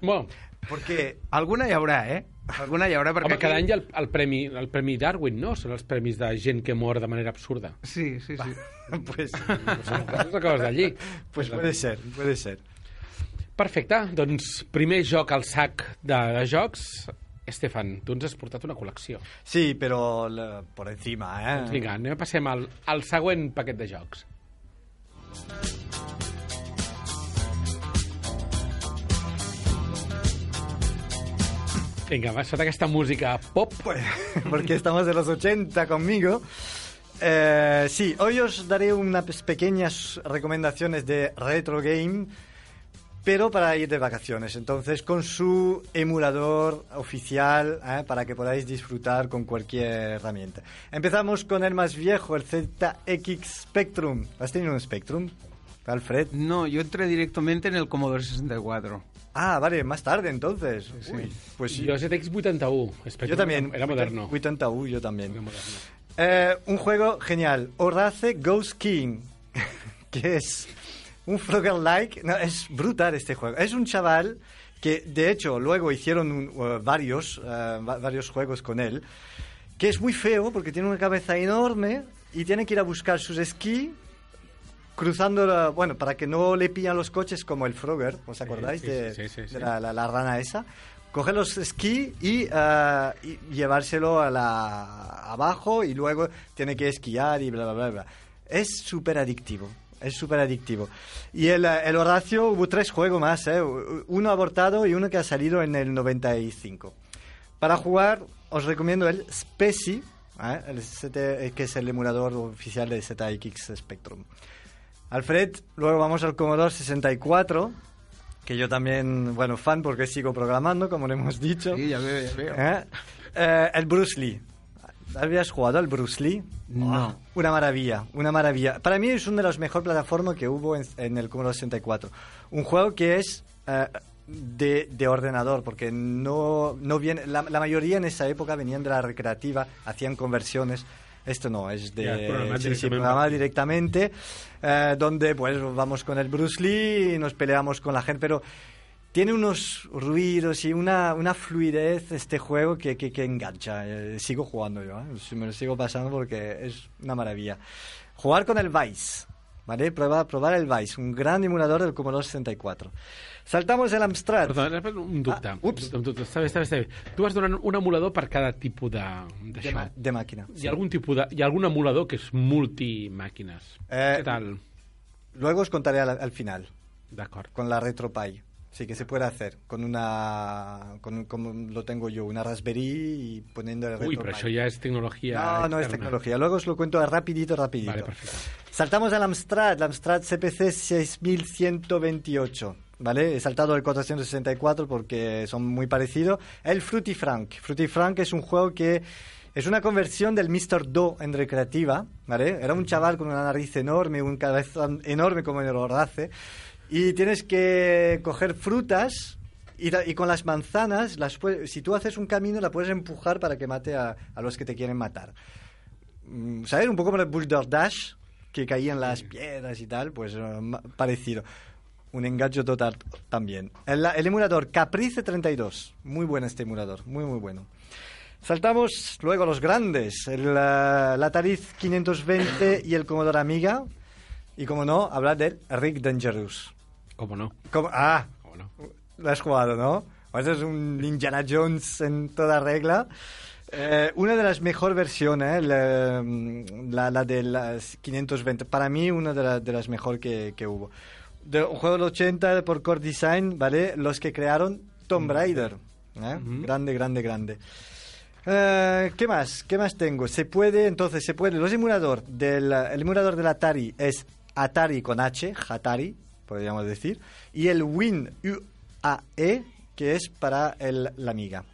Bueno, Porque Alguna hi haurà, eh? Alguna hi haurà, perquè... home, cada aquí- any el, el, premi, el Premi Darwin, no? Són els premis de gent que mor de manera absurda. Sí, sí, sí. pues, Són coses acabes d'allí. pues puede ser, puede ser. Perfecte, doncs primer joc al sac de, de jocs. Estefan, tu ens has portat una col·lecció. Sí, pero la- por encima, ¿eh? Doncs vinga, anem a passem al, al següent paquet de jocs. Vinga, va, sota aquesta música pop. Pues, porque estamos de los 80 conmigo. Eh, sí, hoy os daré unas pequeñas recomendaciones de retro game, pero para ir de vacaciones. Entonces, con su emulador oficial, ¿eh? para que podáis disfrutar con cualquier herramienta. Empezamos con el más viejo, el ZX Spectrum. ¿Has tenido un Spectrum, Alfred? No, yo entré directamente en el Commodore 64. Ah, vale, más tarde entonces. Uy, pues sí. Jo ZX 81. Spectrum Yo también. Era moderno. 81, yo también. Era moderno. Eh, un juego genial, Horace Ghost King, que es un Frogger-like. No, es brutal este juego. Es un chaval que, de hecho, luego hicieron un- uh, varios, uh, va- varios juegos con él, que es muy feo porque tiene una cabeza enorme y tiene que ir a buscar sus esquí cruzando, la- bueno, para que no le pillan los coches como el Frogger, ¿os acordáis sí, de, sí, sí, sí, de. La, la- la rana esa? Coger los esquí y, ah, y llevárselo a la, abajo y luego tiene que esquiar y bla, bla, bla, bla. Es súper adictivo. Es súper adictivo. Y el, eh, el Horacio hubo tres juegos más, ¿eh? uno abortado y uno que ha salido en el 95. Para jugar, os recomiendo el Speci, ¿eh? el ZT que es el emulador oficial de ZX Spectrum. Alfred, luego vamos al Commodore 64, que yo también, bueno, fan porque sigo programando, como le hemos dicho. Sí, ya veo, ya veo. ¿Eh? Eh, el Bruce Lee. ¿Habías jugado al Bruce Lee? No. Ah, una maravilla, una maravilla. Para mí es una de las mejores plataformas que hubo en, en el Commodore 64. Un juego que es eh, de, de ordenador, porque no, no viene... La, la mayoría en esa época venían de la recreativa, hacían conversiones. Esto no, es de Ya, programar sí, sí, directamente. programar directamente, eh, donde pues vamos con el Bruce Lee y nos peleamos con la gente, pero tiene unos ruidos y una, una fluidez este juego que, que, que engancha. Eh, sigo jugando yo, ¿eh? Sí, me lo sigo pasando porque es una maravilla. Jugar con el Vice, ¿vale? Probar, probar el Vice, un gran emulador del Commodore 64. Saltamos el Amstrad. Espera, un dubte. Ah, ups. Un dubte. Està bé, està bé, està bé. Tu vas donant un emulador per cada tipus de, De, ma- de máquina. Hi ha algun tipus de... Hi ha algun emulador que és multimàquines. Eh, Què tal? Luego os contaré al, al final, D'acord. con la RetroPie. Sí, que se puede hacer con una, con, como lo tengo yo, una Raspberry y poniendo el Ui, RetroPie. però això ja és tecnologia No, no es externa. tecnología. Luego os lo cuento rapidito, rapidito. Vale, perfecte. Saltamos al Amstrad, el Amstrad CPC 6128. ¿Vale? He saltado el 464 porque son muy parecidos. El Fruity Frank. Fruity Frank es un juego que es una conversión del Mr. Do en recreativa. ¿Vale? Era un chaval con una nariz enorme, un cabezón enorme como el Horace. Y tienes que coger frutas y, y con las manzanas, las si tú haces un camino, la puedes empujar para que mate a, a los que te quieren matar. Mm, ¿sabes? Un poco como el Boulder Dash, que caían las piedras y tal, pues eh, parecido. Un engancho total también. El, el emulador Caprice 32, muy bueno este emulador, muy muy bueno. Saltamos luego a los grandes, el, eh, la Atari 520 y el Commodore Amiga. Y como no, hablar del Rick Dangerous. Com no? Como- ah, Com no? lo has jugado, ¿no? Pues es un Indiana Jones en toda regla. Eh, una de las mejores versiones, ¿eh? la, la, la de las 520. Para mí, una de, la- de las mejores que, que hubo. De, un juego del 80 por Core Design, ¿vale? Los que crearon Tomb Raider. ¿eh? Grande, grande, grande. Eh, ¿Qué más? ¿Qué más tengo? Se puede, entonces, se puede. Los emulador del, el emulador del Atari es Atari con H, Hatari, podríamos decir, y el Win UAE, que es para el, la Amiga.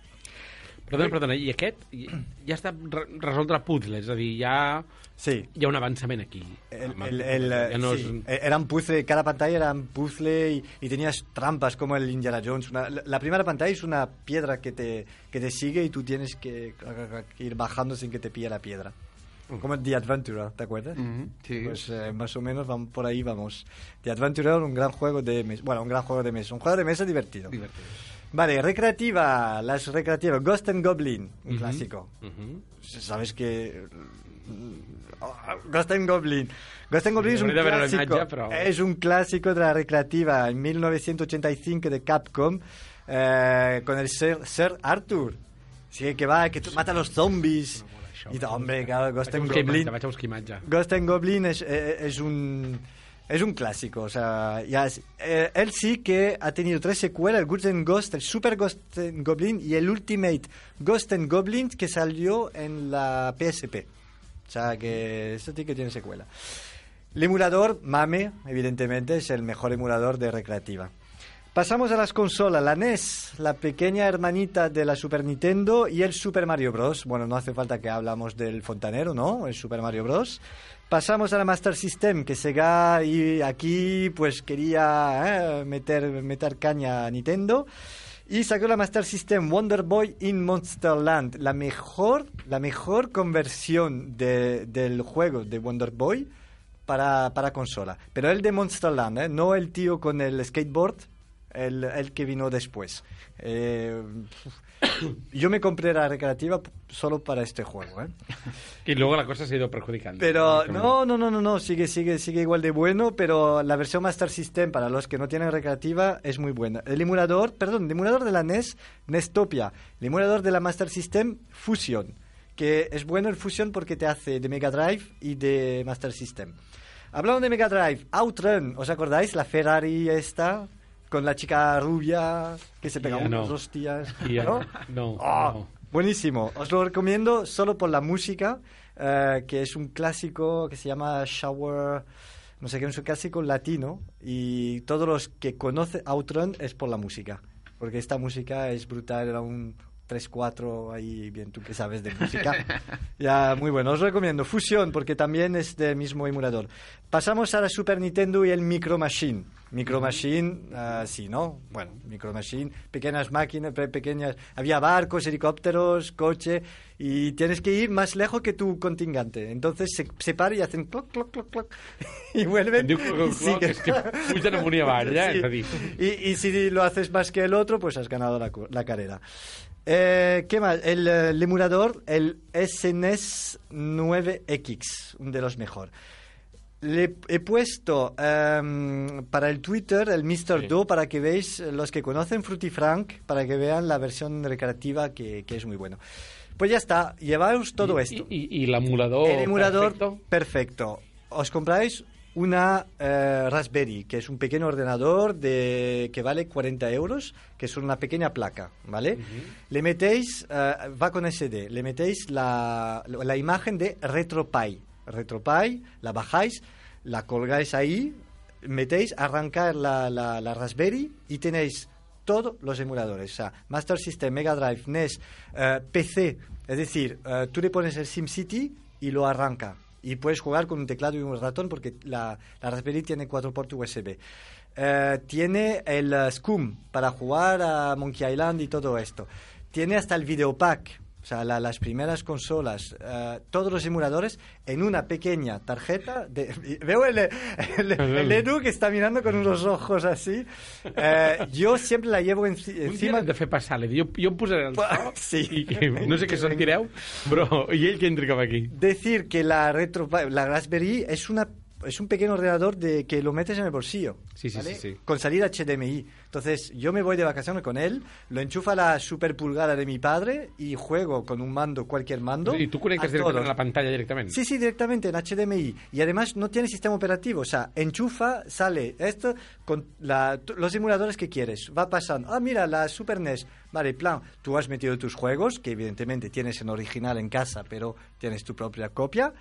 Perdona, perdona, i aquest ja està re resoldre puzzles, és a dir, ja Sí. hi ha un avançament aquí. El, Amb el- el, ja no sí, és... eh, Eran puzzle, cada pantalla era un puzzle y, y tenías trampas como el Indiana Jones. Una- la, la primera pantalla es una piedra que te, que te sigue y tú tienes que, que ir bajando sin que te pille la piedra. Como el The Adventurer, ¿te acuerdas? Mhm, sí. Pues eh, más o menos vamos, por ahí vamos. The Adventurer, un gran juego de mesa. Bueno, un gran juego de mesa. Un juego de mesa divertido. Divertido. Vale, recreativa. Las recreativas. Ghost and Goblin, un Ujú. clásico. Mhm. Sabes que... Ghost and Goblin. Ghost and Goblin es un imatge, però- Es un clásico de la recreativa en 1985 de Capcom eh, con el Sir, Sir Arthur. Sí, que va, que mata los zombies. això. Y, hombre, claro, Ghost and Goblin. imatge, vaig a buscar imatge. Ghost and Goblin es, eh, es un es un clásico, o sea, es- eh, él sí que ha tenido tres secuelas, el Ghost and Ghost, el Super Ghost and Goblin y el Ultimate Ghost and Goblin que salió en la PSP. O sea, que eso sí que tiene secuela. El emulador, MAME, evidentemente, es el mejor emulador de recreativa. Pasamos a las consolas, la NES, la pequeña hermanita de la Super Nintendo y el Super Mario Bros. Bueno, no hace falta que hablamos del fontanero, ¿no? El Super Mario Bros. Pasamos a la Master System, que Sega y aquí pues quería eh, meter, meter caña a Nintendo. Y sacó la Master System Wonder Boy in Monsterland, la mejor, la mejor conversión de- del juego de Wonder Boy para, para consola. Pero el de Monsterland, ¿eh? no el tío con el skateboard, el, el que vino después. Eh, yo me compré la recreativa solo para este juego. ¿eh? Y luego la cosa se ha ido perjudicando. Pero no, no, no, no, no, sigue, sigue, sigue igual de bueno, pero la versión Master System para los que no tienen recreativa es muy buena. El emulador, perdón, el emulador de la NES, Nestopia, el emulador de la Master System, Fusion, que es bueno el Fusion porque te hace de Mega Drive y de Master System. Hablando de Mega Drive, Outrun, ¿os acordáis? La Ferrari esta, con la chica rubia que se pega Ya unos no. hostias. Ya ¿no? no, no. Buenísimo. Os lo recomiendo solo por la música, eh, que es un clásico que se llama Shower, no sé qué, es un clásico latino. Y todos los que conocen Outrun es por la música. Porque esta música es brutal, era un 3-4 ahí, bien, tú que sabes de música. ya, muy bueno. Os recomiendo Fusion, porque también es del mismo emulador. Pasamos a la Super Nintendo y el Micro Machine. Micro Machine, ah, sí, ¿no? Bueno, Micro Machine, pequeñas máquinas, pe- pequeñas... Había barcos, helicópteros, coche, y tienes que ir más lejos que tu contingente. Entonces se, se para y hacen cloc, cloc, cloc, cloc, y vuelven. Diu cloc, y cloc, és que avall, eh? Sí. Y, y si lo haces más que el otro, pues has ganado la, la carrera. Eh, ¿Qué más? El, eh, el emulador, el SNES 9X, un de los mejores. Le he puesto em, para el Twitter el Mr. Sí. Do para que veáis, eh, los que conocen Fruity Frank, para que vean la versión recreativa que, que es muy bueno. Pues ya está, llevaos todo I- esto. I, i, i l'emulador El emulador perfecto. perfecto. Os compráis una eh, Raspberry, que es un pequeño ordenador de, que vale 40 euros, que es una pequeña placa, ¿vale? Le metéis, eh, va con SD, le metéis la, la imagen de RetroPie. RetroPie, la bajáis, la colgáis ahí, metéis, arrancar la, la, la Raspberry y tenéis todos los emuladores, o sea, Master System, Mega Drive, NES, eh, PC, es decir, tú le pones el SimCity y lo arranca. Y puedes jugar con un teclado y un ratón porque la, la Raspberry tiene cuatro puertos USB. Eh, tiene el eh, SCUM para jugar a Monkey Island y todo esto. Tiene hasta el Videopack, o sea, la- las primeras consolas, eh, todos los emuladores en una pequeña tarjeta. De, veo el, el, el Edu que está mirando con unos ojos así. Eh, yo siempre la llevo enci- Un dia encima. de fer passar, diu, jo em posaré el so, Sí. i, i no sé què sentireu, però i ell que entri cap aquí. decir que la retro la Raspberry es una es un pequeño ordenador de que lo metes en el bolsillo Sí, sí, ¿vale? sí, sí. con salida HDMI entonces yo me voy de vacaciones con él lo enchufa a la super pulgada de mi padre y juego con un mando cualquier mando I tu connectes a directament todos. a la pantalla directament. Sí, sí, directamente en HDMI. Y además no tiene sistema operativo. O sea, enchufa, sale esto con la- los emuladores que quieres. Va pasando. Ah, mira, la Super NES. Vale, plan, tú has metido tus juegos, que evidentemente tienes en original en casa, pero tienes tu propia copia.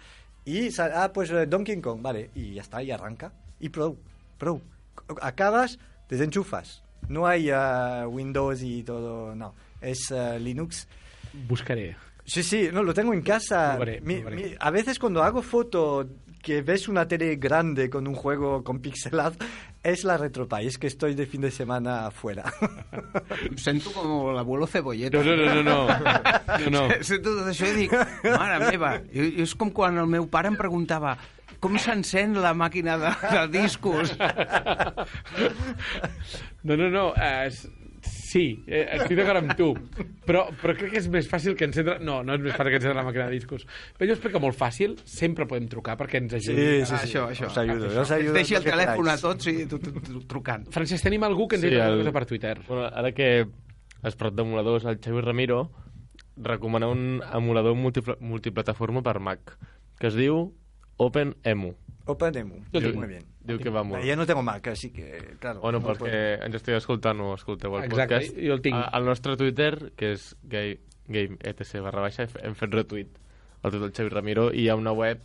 Y, ah, pues eh, Donkey Kong, vale. Y ya está, y arranca. Y Pro, Pro. Acabas, desenchufas. No hay ah, Windows y todo, no. Es ah, Linux. Buscaré. Sí, sí, no, lo tengo en casa. Lo veré, Mi- lo veré. mi- a veces cuando hago foto que ves una tele grande con un juego con pixelado, es la RetroPie, es que estoy de fin de semana afuera. Sento com l'abuelo cebolleta. No, no, no, no, no. no, no. Sento tot això i dic, mare meva, és com quan el meu pare em preguntava com s'encén la màquina de, de discos? No, no, no. Eh, s- sí, eh, estic d'acord amb tu. Però, però crec que és més fàcil que encendre... No, no és més fàcil que encendre la màquina de discos. Però jo explico molt fàcil. Sempre podem trucar perquè ens ajudi. sí, Ah, això, això. Os ayudo, os Es ayudo. deixi el telèfon a tots i tu, tu, tu, trucant. Francesc, tenim algú que ens Sí, sí, el- el... cosa per Twitter. Bueno, ara que has parlat d'emuladors, el Xavi Ramiro recomana un emulador multipla multiplataforma per Mac, que es diu OpenEmu. OpenEmu. Yo Muy tengo. bien. Diu que va molt. Ya no tengo Mac, así que, claro. Bueno, no perquè puedo. ens esteu escoltant o escolteu el Exacte, podcast. jo el tinc. a- Al nostre Twitter, que és gay, game etc barra baixa, hem fet retweet al tot el Xavi Ramiro i hi ha una web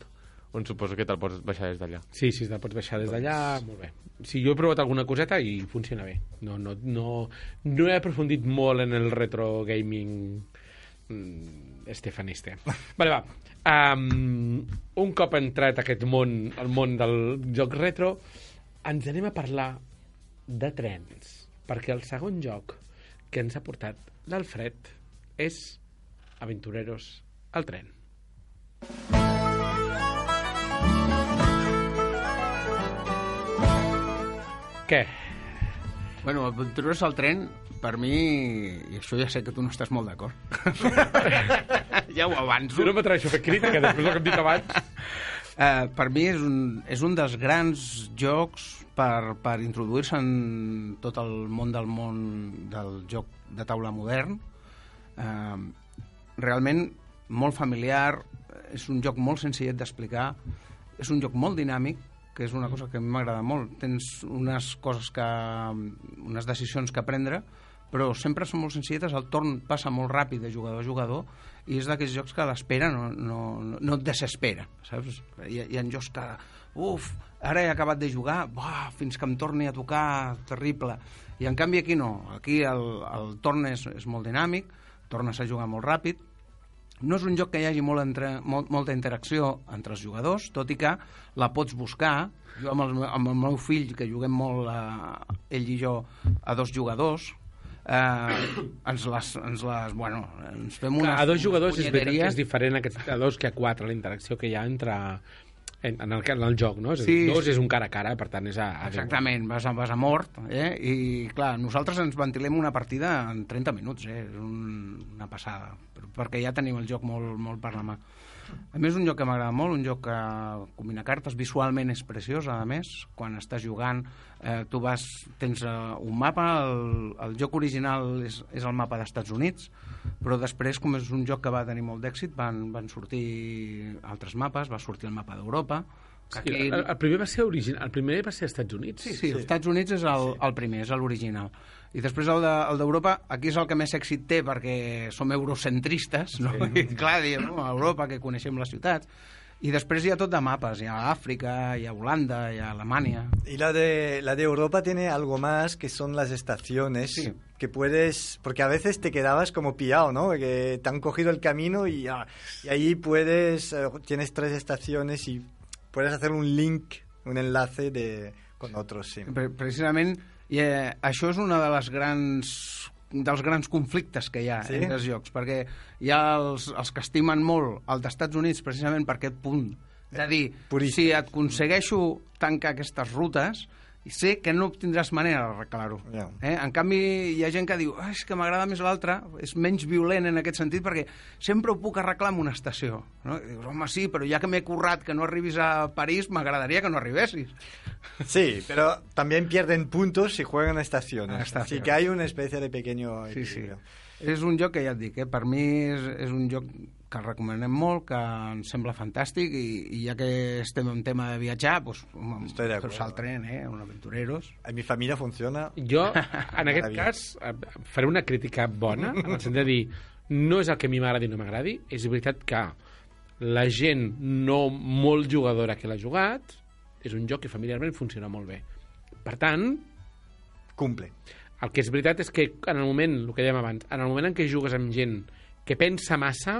on suposo que te'l pots baixar des d'allà. Sí, sí, te'l pots baixar des d'allà, molt bé. Sí, jo he provat alguna coseta i funciona bé. No, no, no, no he aprofundit molt en el retro gaming mm, estefaniste. Vale, va. Um, un cop entrat aquest món, el món del joc retro, ens anem a parlar de trens, perquè el segon joc que ens ha portat l'Alfred és Aventureros al tren. Què? Bueno, Aventureros al tren per mi, i això ja sé que tu no estàs molt d'acord. ja ho avanço. Jo no m'atreveixo a fer crítica després del que hem dit abans. Uh, per mi és un, és un dels grans jocs per, per introduir-se en tot el món del món del joc de taula modern. Uh, realment molt familiar, és un joc molt senzillet d'explicar, és un joc molt dinàmic, que és una cosa que a mi m'agrada molt. Tens unes coses que... unes decisions que prendre, però sempre són molt senzilletes, el torn passa molt ràpid de jugador a jugador i és d'aquells jocs que l'espera no, no, no, et desespera, saps? Hi, hi ha jocs que, uf, ara he acabat de jugar, buah, fins que em torni a tocar, terrible. I en canvi aquí no, aquí el, el torn és, és molt dinàmic, tornes a jugar molt ràpid, no és un joc que hi hagi molt entre, molt, molta interacció entre els jugadors, tot i que la pots buscar. Jo amb el, amb el meu fill, que juguem molt, eh, ell i jo, a dos jugadors, eh, ens, les, ens les... Bueno, ens fem unes a dos jugadors és veritat que punyeteries. és diferent aquest, a dos que a quatre, la interacció que hi ha entre en, en, el, en el joc, no? És a dir, Sí, dos sí. és un cara a cara, per tant és a, a. Exactament, vas a, vas a mort, eh? i clar, nosaltres ens ventilem una partida en 30 minuts, eh? és un, una passada, però- perquè ja tenim el joc molt, molt per la mà. A més, un joc que m'agrada molt, un joc que combina cartes, visualment és preciós, a més, quan estàs jugant, eh, tu vas, tens eh, un mapa, el, el joc original és, és el mapa d'Estats Units, però després, com és un joc que va tenir molt d'èxit, van, van sortir altres mapes, va sortir el mapa d'Europa, que Sí, el, el, primer va ser origin... el primer va ser als Estats Units. Sí, sí, els Estats Units és el, el primer, és l'original. I després el de- el d'Europa, aquí és el que més èxit té perquè som eurocentristes, no? I clar, diem, no, Europa, que coneixem les ciutats. I després hi ha tot de mapes, hi ha Àfrica, hi ha Holanda, hi ha Alemanya... Y la de, la de Europa tiene algo más que son las estaciones Sí. que puedes, porque a veces te quedabas como pillado, ¿no? Que te han cogido el camino y, ah, y ahí puedes, eh, tienes tres estaciones y puedes hacer un link, un enlace de, con otros, sí. Pre precisament, i, eh, això és una de les grans dels grans conflictes que hi ha Sí? entre els jocs, perquè hi ha els, els que estimen molt el d'Estats Units precisament per aquest punt de dir, Purista. si aconsegueixo tancar aquestes rutes, i sé que no tindràs manera d'arreglar-ho. Ja. Eh? En canvi, hi ha gent que diu ah, és que m'agrada més l'altre, és menys violent en aquest sentit, perquè sempre ho puc arreglar en una estació. No? I dius, home, sí, però ja que m'he currat que no arribis a París, m'agradaria que no arribessis. Sí, pero también pierden puntos si juegan estaciones. Estaciones. Así que hay una especie de pequeño Sí, sí. És un joc que ja et dic, eh? per mi és, és un joc que el recomanem molt, que ens sembla fantàstic i, i ja que estem en tema de viatjar, doncs, home, Estoy de acuerdo. al tren, eh? un aventureros. En mi familia funciona. Jo, en aquest Maravilla. cas, faré una crítica bona, en el sentit de dir, no és el que a mi m'agradi o no m'agradi, és veritat que la gent no molt jugadora que l'ha jugat, és un joc que familiarment funciona molt bé. Per tant, Cumple. el que és veritat és que en el moment, el que dèiem abans, en el moment en què jugues amb gent que pensa massa,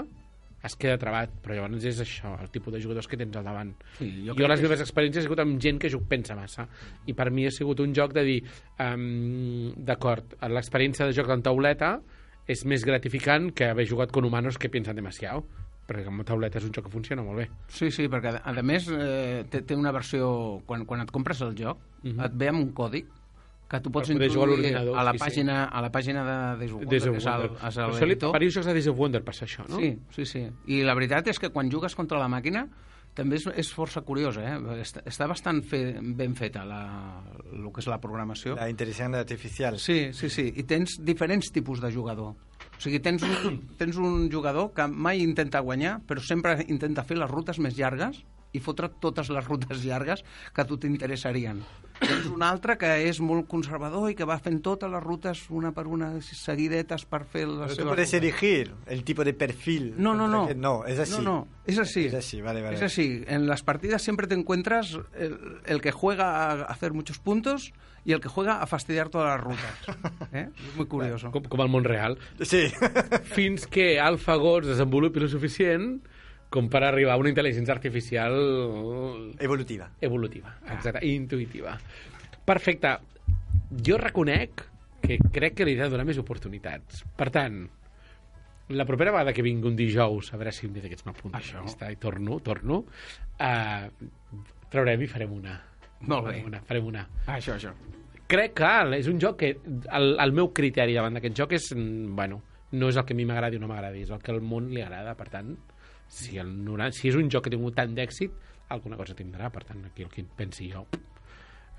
es queda trebat, però llavors és això, el tipus de jugadors que tens al davant. Sí, jo, jo les meves experiències han sigut amb gent que pensa massa, i per mi ha sigut un joc de dir, um, d'acord, l'experiència de joc en tauleta és més gratificant que haver jugat con humanos que piensan demasiado, perquè amb tauleta és un joc que funciona molt bé. Sí, sí, perquè a, a més eh, té, té una versió... Quan, quan et compres el joc, Mhm. et ve amb un còdic que tu pots Per poder jugar a introduir a la sí, sí. pàgina a la pàgina de Days of Wonder, Days of que és el, és Per això li, l'editor. diversos jocs de Days of Wonder per ser això, no? Sí, sí, sí. I la veritat és que quan jugues contra la màquina també és, és força curiós, eh? Està, està bastant fe, ben feta la, el que és la programació. La inteligencia artificial. Sí, sí, sí. I tens diferents tipus de jugador. O sigui, tens un, tens un jugador que mai intenta guanyar, però sempre intenta fer les rutes més llargues i fotre totes les rutes llargues que a tu t'interessarien. Tens un altre que és molt conservador i que va fent totes les rutes una per una seguidetes per fer les seves puedes rutes. elegir el tipo de perfil. No, no, no. No, es así. No, no, es así. Es así, vale, vale. Es así. En las partidas siempre te encuentras el, el que juega a hacer muchos puntos y el que juega a fastidiar todas las rutas. ¿eh? Es muy curioso. Com, com al món real. Sí. fins que AlphaGo es desenvolupi lo suficient com per arribar a una intel·ligència artificial Evolutiva. evolutiva, exacte, i intuïtiva. Perfecte. Jo reconec que crec que li he de donar més oportunitats. Per tant, la propera vegada que vingui un dijous, a veure si un dia d'aquests m'apunto Això. i torno, torno, uh, traurem i farem una. Molt bé. Farem una, farem una. Ah, això, això. crec que és un joc que el, el meu criteri davant d'aquest joc és, mm, bueno, no és el que a mi m'agradi o no m'agradi, és el que al món li agrada, per tant, si, el, 90 si és un joc que ha tingut tant d'èxit, alguna cosa tindrà, per tant, aquí el que pensi jo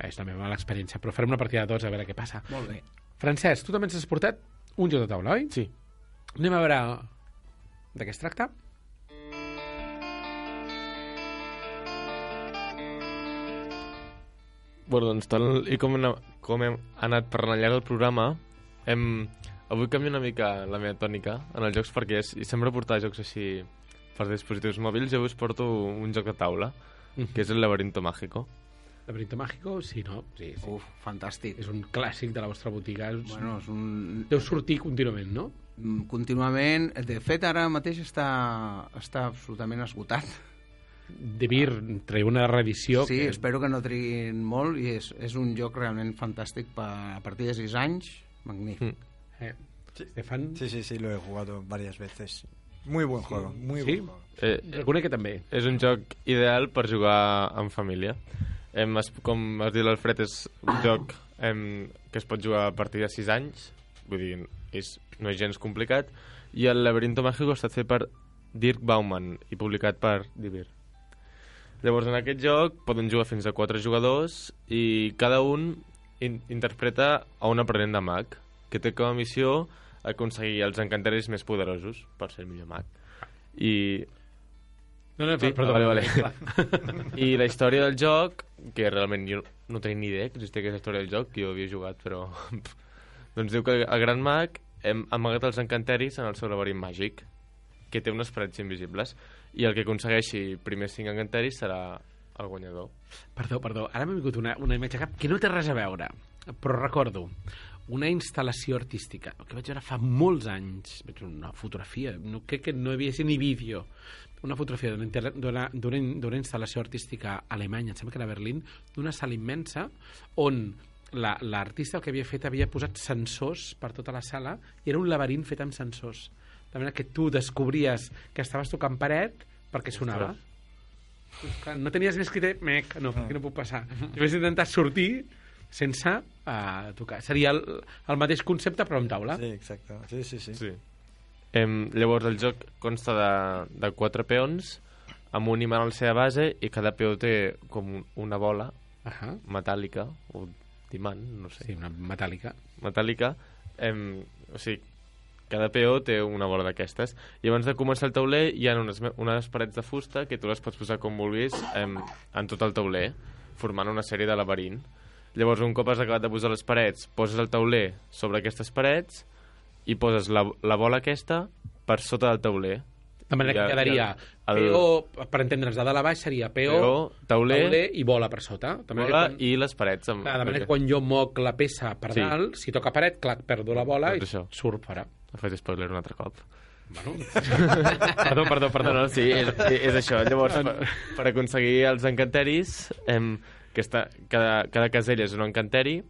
és la meva mala experiència, però farem una partida de tots a veure què passa. Molt bé. Francesc, tu també ens has portat un joc de taula, oi? Sí. Anem a veure de què es tracta. Bueno, doncs tal i com, hem, com hem anat parlant al llarg del programa, hem, avui canvio una mica la meva tònica en els jocs perquè és, i sempre portar jocs així per dispositius mòbils avui us porto un joc de taula, que és el Laberinto Mágico. Laberinto Mágico, sí, no? Sí, sí. Uf, fantàstic. És un clàssic de la vostra botiga. És... Bueno, és un... Deu sortir contínuament, no? Mm, Contínuament, de fet ara mateix està, està absolutament esgotat. De Vir treu una reedició Sí, que... espero que no triguin molt i és, és un joc realment fantàstic per, a partir de 6 anys, magnífic. Eh, Estefan, Sí, sí, sí, lo he jugado varias veces. Muy buen juego, muy Sí? buen juego. Eh, reconec que també. és un joc ideal per jugar en família. Em, es, com has dit l'Alfred, és un joc em, que es pot jugar a partir de 6 anys, vull dir, és, no és gens complicat, i el Laberinto Mágico ha estat fet per Dirk Bauman i publicat per Divir. Llavors, en aquest joc poden jugar fins a 4 jugadors i cada un in interpreta a un aprenent de mag, que té com a missió aconseguir els encanteris més poderosos per ser el millor mag. I No, no, Sí? perdó. Vale, vale. I la història del joc, que realment jo no tenia ni idea que existia aquesta història del joc, que jo havia jugat, però... doncs diu que el gran mag hem amagat els encanteris en el seu laberint màgic, que té unes parets invisibles, i el que aconsegueixi primers cinc encanteris serà el guanyador. Perdó, perdó. Ara m'ha vingut una, una imatge cap que no té res a veure, però recordo una instal·lació artística. Que vaig veure fa molts anys, vaig veure una fotografia, no, crec que no hi havia ni vídeo, una fotografia d'una instal·lació artística alemanya, em sembla que era Berlín, d'una sala immensa on la- l'artista el que havia fet havia posat sensors per tota la sala i era un laberint fet amb sensors. De manera que tu descobries que estaves tocant paret perquè sonava. Clar, no tenies més criteri, mec, no, aquí no puc passar. I vas intentar sortir sense uh, tocar. Seria el, el mateix concepte, però amb taula. Sí, exacto. Sí, sí, sí. Sí. Em, llavors el joc consta de, de quatre peons amb un imant a la seva base i cada peó té com un- una bola Ahà. metàl·lica o d'imant, no sé. Sí, una metàl·lica. metàl·lica, em, o sigui, cada peó té una bola d'aquestes. I abans de començar el tauler hi ha unes, unes parets de fusta que tu les pots posar com vulguis em, en tot el tauler, formant una sèrie de laberint. Llavors, un cop has acabat de posar les parets, poses el tauler sobre aquestes parets i poses la, la bola aquesta per sota del tauler. De manera Ja- que quedaria ja el- PO, per entendre'ns, de dalt a baix seria PO, Peó, tauler, tauler i bola per sota. De bola quan, i les parets. Amb, clar, de manera que quan jo moc la peça per Sí. dalt, si toca paret, clac, perdo la bola i Doncs això. surt fora. He fet spoiler un altre cop. Bueno, perdó, perdó, perdó. No, no, sí, és, és això. Llavors, per, per aconseguir els encanteris, hem, està, cada, cada casella és un encanteri,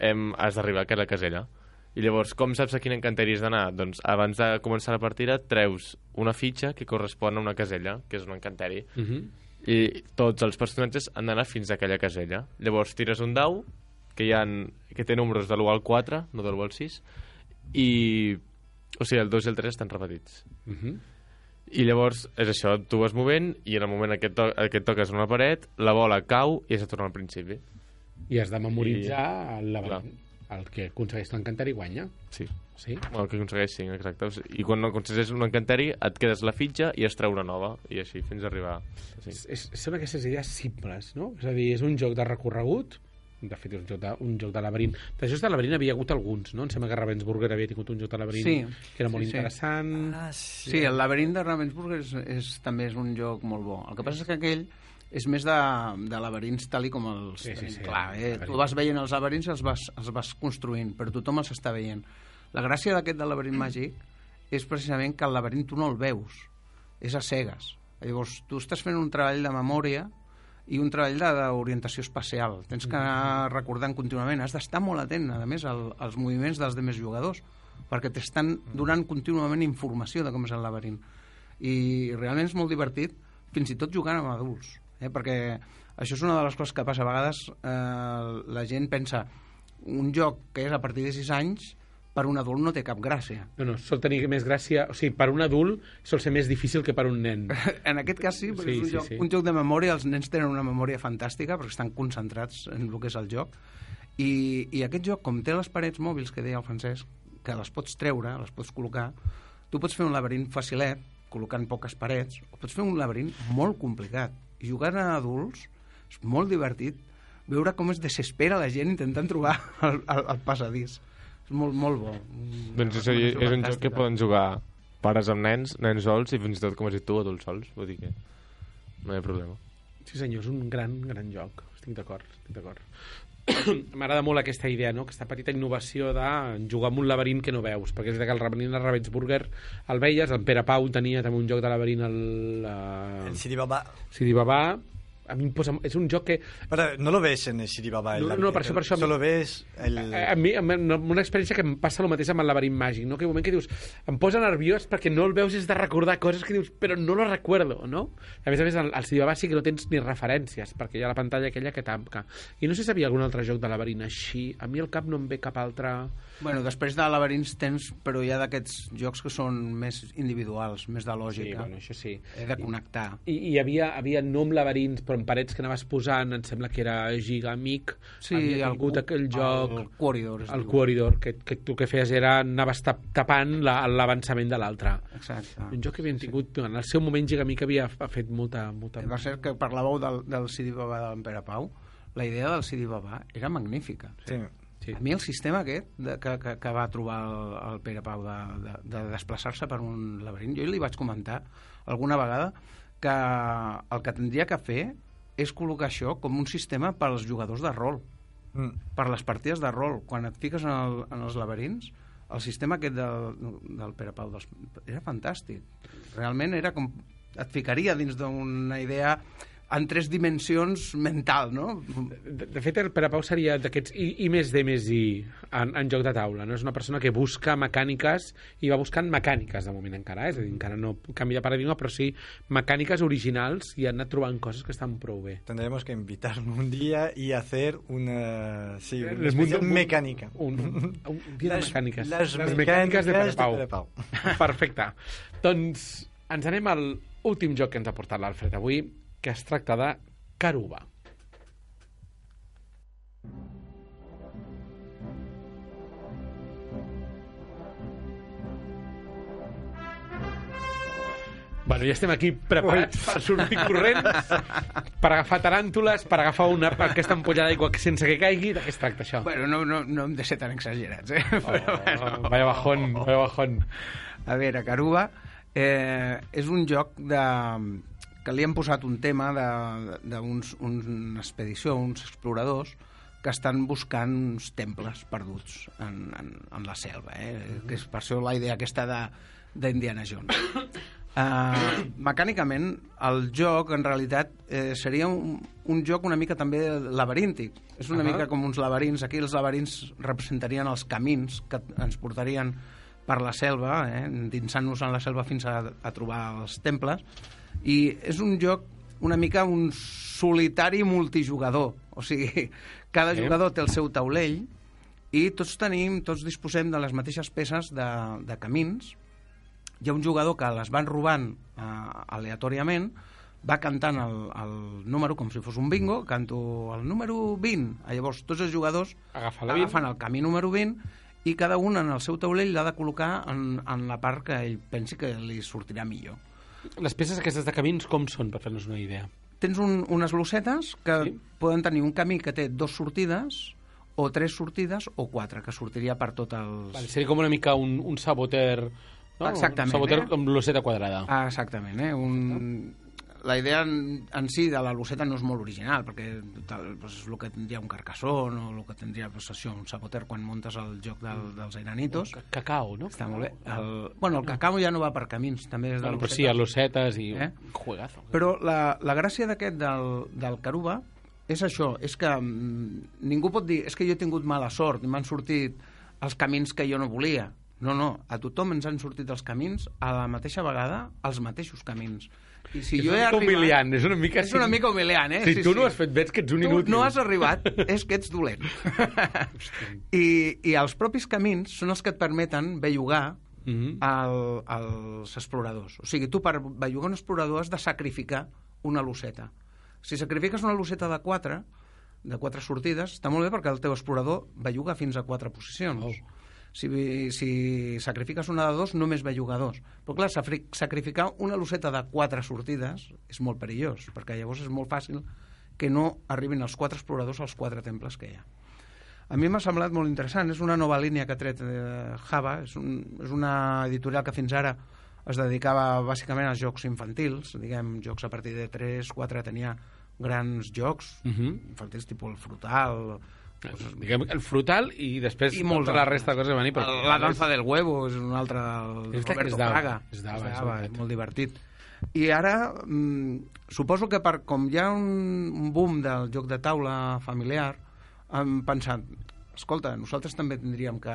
hem, has d'arribar a cada casella. I llavors, com saps a quin encanteri has d'anar? Doncs abans de començar la partida treus una fitxa que correspon a una casella, que és un encanteri, Uh -huh. i tots els personatges han d'anar fins a aquella casella. Llavors tires un dau, que, hi ha, que té números de l'1 al 4, no de l'1 al 6, i... O sigui, el 2 i el 3 estan repetits. Uh -huh. I llavors, és això, tu vas movent i en el moment en què, to què toques una paret, la bola cau i has de tornar al principi. I has de memoritzar el laberint. Clar. El que aconsegueix l'encanteri guanya. Sí. Sí? El que aconsegueix, sí, exacte. I quan no aconsegueixes un encanteri, et quedes la fitxa i es treu una nova, i així, fins a arribar... Sí. És, és, són aquestes idees simples, no? És a dir, és un joc de recorregut, de fet un joc de, un joc de laberint. De jocs de laberint havia hagut alguns, no? Em sembla que Ravensburger havia tingut un joc de laberint Sí, que era molt sí, sí. interessant. Ah, Sí, el laberint de Ravensburger és, és, també és un joc molt bo. El que passa és que aquell és més de, de laberints tal i com els Sí, sí, sí, Clar, eh? laberint. Tu vas veient els laberints i els vas, els vas construint, però tothom els està veient. La gràcia d'aquest del laberint màgic és precisament que el laberint tu no el veus, és a cegues. Llavors, tu estàs fent un treball de memòria i un treball d'orientació espacial. Tens que anar recordant contínuament. Has d'estar molt atent, a més, al, als moviments dels demés jugadors, perquè t'estan donant contínuament informació de com és el laberint. I realment és molt divertit, fins i tot jugant amb adults. Eh? Perquè això és una de les coses que passa. A vegades eh, la gent pensa un joc que és a partir de 6 anys, per un adult no té cap gràcia. No, no, sol tenir més gràcia... O sigui, per un adult sol ser més difícil que per un nen. En aquest cas sí, perquè Sí, és un, sí, joc, sí. un joc de memòria, els nens tenen una memòria fantàstica perquè estan concentrats en el que és el joc. I, i aquest joc, com té les parets mòbils que deia el Francesc, que les pots treure, les pots col·locar, tu pots fer un laberint facilet, col·locant poques parets, o pots fer un laberint molt complicat. I jugant a adults és molt divertit veure com es desespera la gent intentant trobar el, el, el passadís. És molt, molt bo. Doncs és, Una és un joc que poden jugar pares amb nens, nens sols i fins i tot, com has dit tu, adults sols. Vull dir que no hi ha problema. Sí, senyor, és un gran, gran joc. Estic d'acord, estic d'acord. M'agrada molt aquesta idea, no? aquesta petita innovació de jugar amb un laberint que no veus, perquè és que el laberint de Ravensburger el veies, el Pere Pau tenia també un joc de laberint al uh, El CD Baba. Sidi Babà, a mi em posa... És un joc que... Pero no lo ves en el CD Baba. el No, no, per això- per això- Solo ves el... A, a mi, una experiència que em passa el mateix amb el laberint màgic, no? que un moment que dius, em posa nerviós perquè no el veus és de recordar coses que dius, però no lo recuerdo, no? A més a més, al, al CD Babà sí que no tens ni referències, perquè hi ha la pantalla aquella que tanca. I no sé si hi havia algun altre joc de laberint així. A mi al cap no em ve cap altre... Bueno, després de laberints tens, però hi ha d'aquests jocs que són més individuals, més de Sí, lògica. bueno, això sí. He de connectar. I, i hi havia, havia no amb laberints, però amb parets que anaves posant, em sembla que era Gigamic, Sí, havia el tingut cu- aquell joc... el Corridor, el diu. Corridor, que, que tu que feies era anaves tap, tapant la- l'avançament de l'altre. Exacte. Un joc que havien tingut, en el seu moment Gigamic havia ha fet molta... molta... Va ser que parlàveu del, del CD Babà de l'Empere Pau. La idea del CD Babà era magnífica. Sí. Sí. A mi el sistema aquest de, que, que, que va trobar el, el Pere Pau de, de, de desplaçar-se per un laberint, jo li vaig comentar alguna vegada que el que tindria que fer és col·locar això com un sistema per als jugadors de rol, Mm. per les partides de rol. Quan et fiques en, el, en els laberints, el sistema aquest del, del Pere Pau dels, era fantàstic. Realment era com... et ficaria dins d'una idea en tres dimensions mental, no? De, de fet, el Pere Pau seria d'aquests I, I més D més I en, en joc de taula. No? És una persona que busca mecàniques i va buscant mecàniques de moment encara. Eh? És a dir, encara no canvia de paradigma, però sí mecàniques originals i ha anat trobant coses que estan prou bé. Tendremos que invitarnos un día y hacer una, sí, una El especial mundo- mecánica. Un, un dia de Les- mecàniques. les mecàniques de Pere mecàniques de Pau. Pere Pau. Perfecte. Doncs ens anem al últim joc que ens ha portat l'Alfred avui, que es tracta de Caruba. Bueno, ja estem aquí preparats per sortir corrents, per agafar taràntules, per agafar una, aquesta ampolla d'aigua que sense que caigui. De què es tracta això? Bueno, no, no, no hem de ser tan exagerats, eh? Oh, vaya bajón, vaya bajón. A veure, Caruba eh, és un joc de, que li han posat un tema d'uns una expedició, uns exploradors que estan buscant uns temples perduts en, en, en la selva, eh? que és per això la idea aquesta de d'Indiana Jones. Uh, mecànicament, el joc, en realitat, eh, seria un, un joc una mica també laberíntic. És una Ahà. mica com uns laberints. Aquí els laberints representarien els camins que ens portarien per la selva, eh, endinsant-nos en la selva fins a, a trobar els temples. I és un joc una mica un solitari multijugador. O sigui, cada Sí. jugador té el seu taulell i tots tenim, tots disposem de les mateixes peces de, de camins. Hi ha un jugador que les van robant eh, aleatòriament, va cantant el, el número com si fos un bingo, canto el número 20. Ah, Llavors, tots els jugadors Agafa la 20. agafen el camí número 20 i cada un en el seu taulell l'ha de col·locar en, en la part que ell pensi que li sortirà millor. Les peces aquestes de camins com són, per fer-nos una idea? Tens un, unes losetes que Sí. poden tenir un camí que té dos sortides o tres sortides o quatre, que sortiria per tot els... Vale, seria com una mica un, un saboter... No? Exactament, Un saboter eh? amb loseta quadrada. Ah, exactament, eh? Un... La idea en, en si de la loseta no és molt original, perquè tal, doncs, és el que tindria un carcassón o el que tindria pues, això, un saboter quan montes el joc del, dels airanitos. Ca- Cacao, no? Està molt bé. El, bueno, el cacau ja no va per camins, també és de Bueno, però losetes. sí, a losetes i... Eh? Un juegazo. Però la, la gràcia d'aquest del, del Caruba és això, és que mm, ningú pot dir és que jo he tingut mala sort i m'han sortit els camins que jo no volia. No, no, a tothom ens han sortit els camins a la mateixa vegada els mateixos camins. I si és jo he una mica arribat... humiliant, és una mica... És una mica humiliant, eh? Si tu no has fet bé, que ets un tu inútil. no has arribat, és que ets dolent. I, I els propis camins són els que et permeten bellugar Mhm. el, els exploradors. O sigui, tu per bellugar un explorador has de sacrificar una luceta. Si sacrifiques una luceta de 4, de 4 sortides, està molt bé perquè el teu explorador belluga fins a 4 posicions. Oh. Si, si sacrifiques una de 2, només belluga 2. Però clar, sacrificar una luceta de 4 sortides és molt perillós, perquè llavors és molt fàcil que no arribin els 4 exploradors als 4 temples que hi ha. A mi m'ha semblat molt interessant. És una nova línia que ha tret eh, Java. És, un, és una editorial que fins ara es dedicava bàsicament als jocs infantils, diguem, jocs a partir de 3, 4, tenia grans jocs Mhm. infantils tipus el frutal, diguem, el frutal i després i molts tota la resta de coses que venir. però- La danza del huevo és un altre del És Roberto és d'Ava, Fraga. és d'Ava, és molt divertit. I ara, mm, suposo que per, com hi ha un, un boom del joc de taula familiar, hem pensat, escolta, nosaltres també tindríem que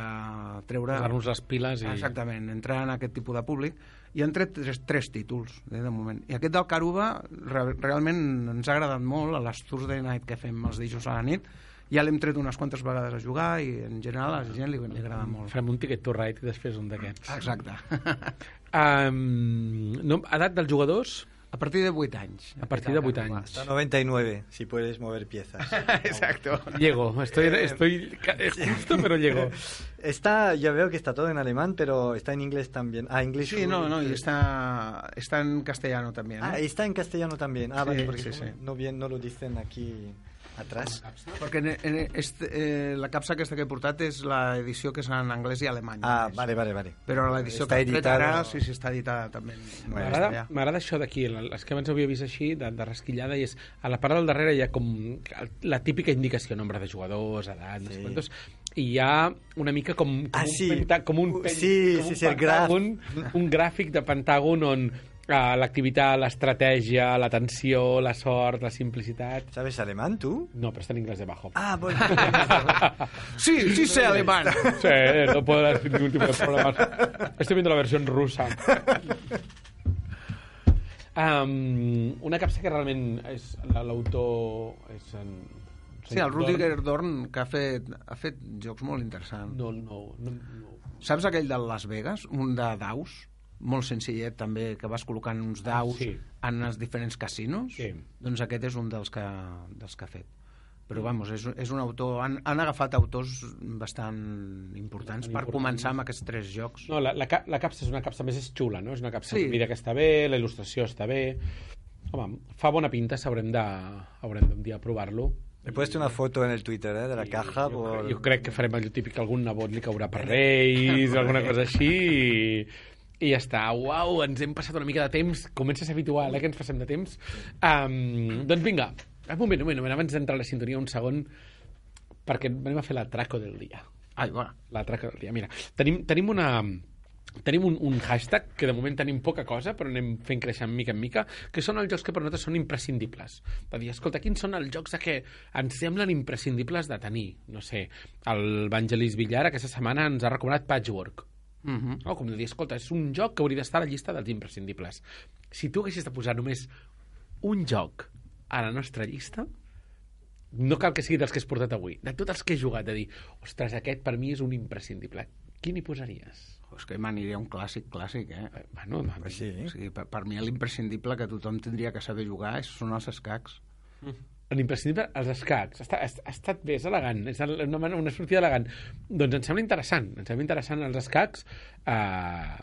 treure... Posar-nos les piles i... Exactament, entrar en aquest tipus de públic i han tret tres, tres títols eh, de moment. I aquest del Caruba re, realment ens ha agradat molt a les Thursday Night que fem els dijous a la nit ja l'hem tret unes quantes vegades a jugar i en general a la gent li, li agrada molt. Farem un ticket to ride i després un d'aquests. Exacte. Um, no, edat dels jugadors, a partir de 8 anys. a partir de 8 anys. Hasta 99, si puedes mover piezas. Exacto. Llego, estoy, estoy justo, pero llego. Está, ya veo que está todo en alemán, pero está en inglés también. Ah, inglés. Sí, no, no, y está, está en castellano también. Ah, ¿eh? está en castellano también. Ah, Sí, vale, porque sí, sí. No, bien, no lo dicen aquí atrás. Perquè en, en este, eh, la capsa aquesta que he portat és l'edició que és en anglès i alemany. Ah, només. vale, vale, vale. Però l'edició que he tret editada. ara, sí, sí, està editada també. M'agrada això d'aquí, les que abans havia vist així, de, de rasquillada, i és a la part del darrere hi ha com la típica indicació, nombre de jugadors, edat, no sé Sí. quantos, i hi ha una mica com, com Ah, un, sí. penta, com un, pen- sí, com sí, un sí, pentàgon, un gràfic de pentàgon on uh, l'activitat, l'estratègia, l'atenció, la sort, la simplicitat... ¿Sabes alemán tú? No, pero está en inglés debajo. Ah, bueno. Sí, sí sé alemán. Sí, no puedo dar ningún tipo de problemas. Estoy viendo la versión rusa. Um, una capsa que realment és la- l'autor és en... Sí, el Rudiger Dorn, que ha fet, ha fet jocs molt interessants. No, no, no, no. Saps aquell de Las Vegas? Un de daus? Molt senzillet, també, que vas col·locant uns daus Sí. en els diferents casinos? Sí. Doncs aquest és un dels que, dels que ha fet. Però, vamos, és, és un autor... Han, han agafat autors bastant importants Bastant per importants. començar amb aquests tres jocs. No, la, la, la capsa és una capsa més és xula, no? És una capsa Sí. sí. que està bé, la il·lustració està bé... Home, fa bona pinta, s'haurem de, haurem d'un dia provar-lo. He puesto una foto en el Twitter ¿eh? de la caja. jo, por... jo crec que farem allò típic que algun nebot li caurà per Reis o alguna cosa així i, i ja està. Uau, ens hem passat una mica de temps. Comença a ser habitual, eh, que ens passem de temps. Um, doncs vinga, un moment, un moment, un moment, abans d'entrar a la sintonia, un segon, perquè anem a fer l'atraco del dia. Ai, va. L'atraco del dia. Mira, tenim, tenim una... Tenim un, un hashtag que de moment tenim poca cosa, però anem fent créixer mica en mica, que són els jocs que per nosaltres són imprescindibles. De dir, escolta, quins són els jocs que ens semblen imprescindibles de tenir? No sé, el Vangelis Villar aquesta setmana ens ha recomanat Patchwork. Uh -huh. No? Com de dir, escolta, és un joc que hauria d'estar a la llista dels imprescindibles. Si tu haguessis de posar només un joc a la nostra llista, no cal que sigui dels que has portat avui, de tots els que he jugat, de dir, ostres, aquest per mi és un imprescindible. Quin hi posaries? És que m'aniria un clàssic, clàssic, eh? Eh, Bueno, no, Pues sí. O sigui, per, per mi l'imprescindible que tothom tindria que saber jugar és, són els escacs. L'imprescindible, els escacs. Està, ha, ha estat bé, és elegant, és una, una sortida elegant. Doncs em sembla interessant, em sembla interessant els escacs eh,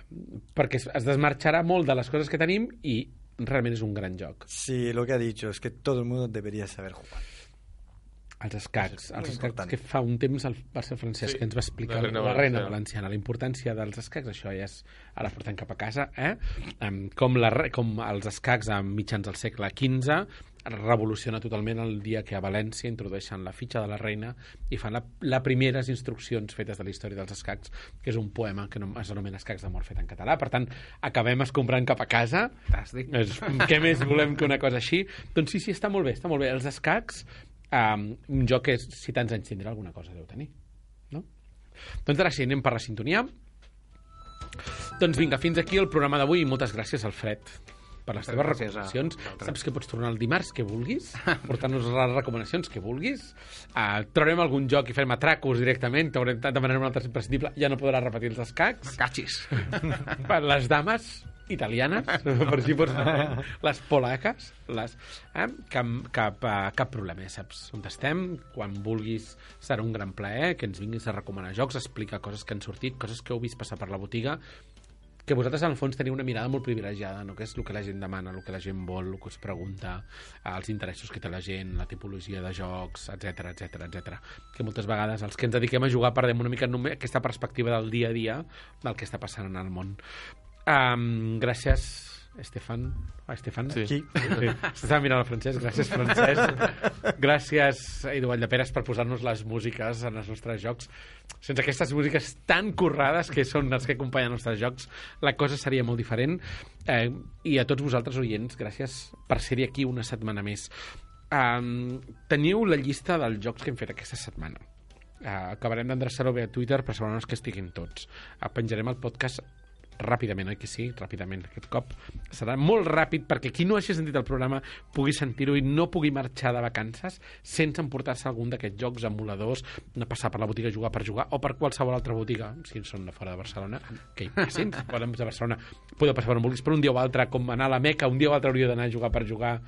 perquè es, es desmarxarà molt de les coses que tenim i realment és un gran joc. Sí, lo que ha dicho es que todo el mundo debería saber jugar. Els escacs, els escacs important. que fa un temps el, va ser el Francesc Sí, que ens va explicar la la, reina la reina valenciana. la importància dels escacs, això ja és, ara portem cap a casa, eh? Com, la, com els escacs a mitjans del segle XV revoluciona totalment el dia que a València introdueixen la fitxa de la reina i fan la, la primeres instruccions fetes de la història dels escacs, que és un poema que no, es anomena Escacs d'amor fet en català. Per tant, acabem escombrant cap a casa. Fantàstic. És, què més volem que una cosa així? Doncs sí, sí, està molt bé, està molt bé. Els escacs, um, un joc que si tants anys tindrà, alguna cosa deu tenir. No? Doncs ara sí, anem per la sintonia. Doncs vinga, fins aquí el programa d'avui i moltes gràcies, Alfred. Per les teves recomanacions. Saps que pots tornar el dimarts que vulguis, portar-nos les recomanacions que vulguis. Uh, trobarem algun joc i farem atracos directament, t'haurem demanarem un altre imprescindible, ja no podràs repetir els escacs. Cachis. per les dames italianes, per si pots les polaques, les, eh? cap, cap, eh, cap problema, ja saps on estem, quan vulguis serà un gran plaer que ens vinguis a recomanar jocs, explicar coses que han sortit, coses que heu vist passar per la botiga, que vosaltres en el fons teniu una mirada molt privilegiada, no? que és el que la gent demana, el que la gent vol, el que us pregunta, eh, els interessos que té la gent, la tipologia de jocs, etc etc etc. Que moltes vegades els que ens dediquem a jugar perdem una mica només aquesta perspectiva del dia a dia del que està passant en el món. Um, gràcies, Estefan. Ah, Estefan? Sí. Qui? Sí. S'estava mirant el francès. Gràcies, francès. Gràcies, Eduard de Peres, per posar-nos les músiques en els nostres jocs. Sense aquestes músiques tan currades que són les que acompanyen els nostres jocs, la cosa seria molt diferent. Eh, I a tots vosaltres, oients, gràcies per ser-hi aquí una setmana més. Um, teniu la llista dels jocs que hem fet aquesta setmana. Uh, acabarem d'endreçar-ho bé a Twitter per assegurar-nos que estiguin tots. Uh, penjarem el podcast ràpidament, oi que sí? Ràpidament. Aquest cop serà molt ràpid perquè qui no hagi sentit el programa pugui sentir-ho i no pugui marxar de vacances sense emportar-se algun d'aquests jocs emuladors, anar passar per la botiga jugar per jugar o per qualsevol altra botiga, si són de fora de Barcelona, que hi passin, fora de Barcelona, podeu passar per on vulguis, però un dia o altre, com anar a la Meca, un dia o altre hauria d'anar a jugar per jugar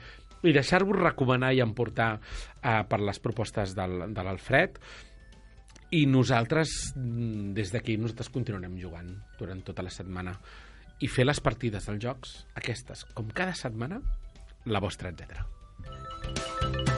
i deixar-vos recomanar i emportar eh, per les propostes del, de l'Alfred i nosaltres, mm, des d'aquí, nosaltres continuarem jugant durant tota la setmana i fer les partides dels jocs, aquestes, com cada setmana, la vostra, etc.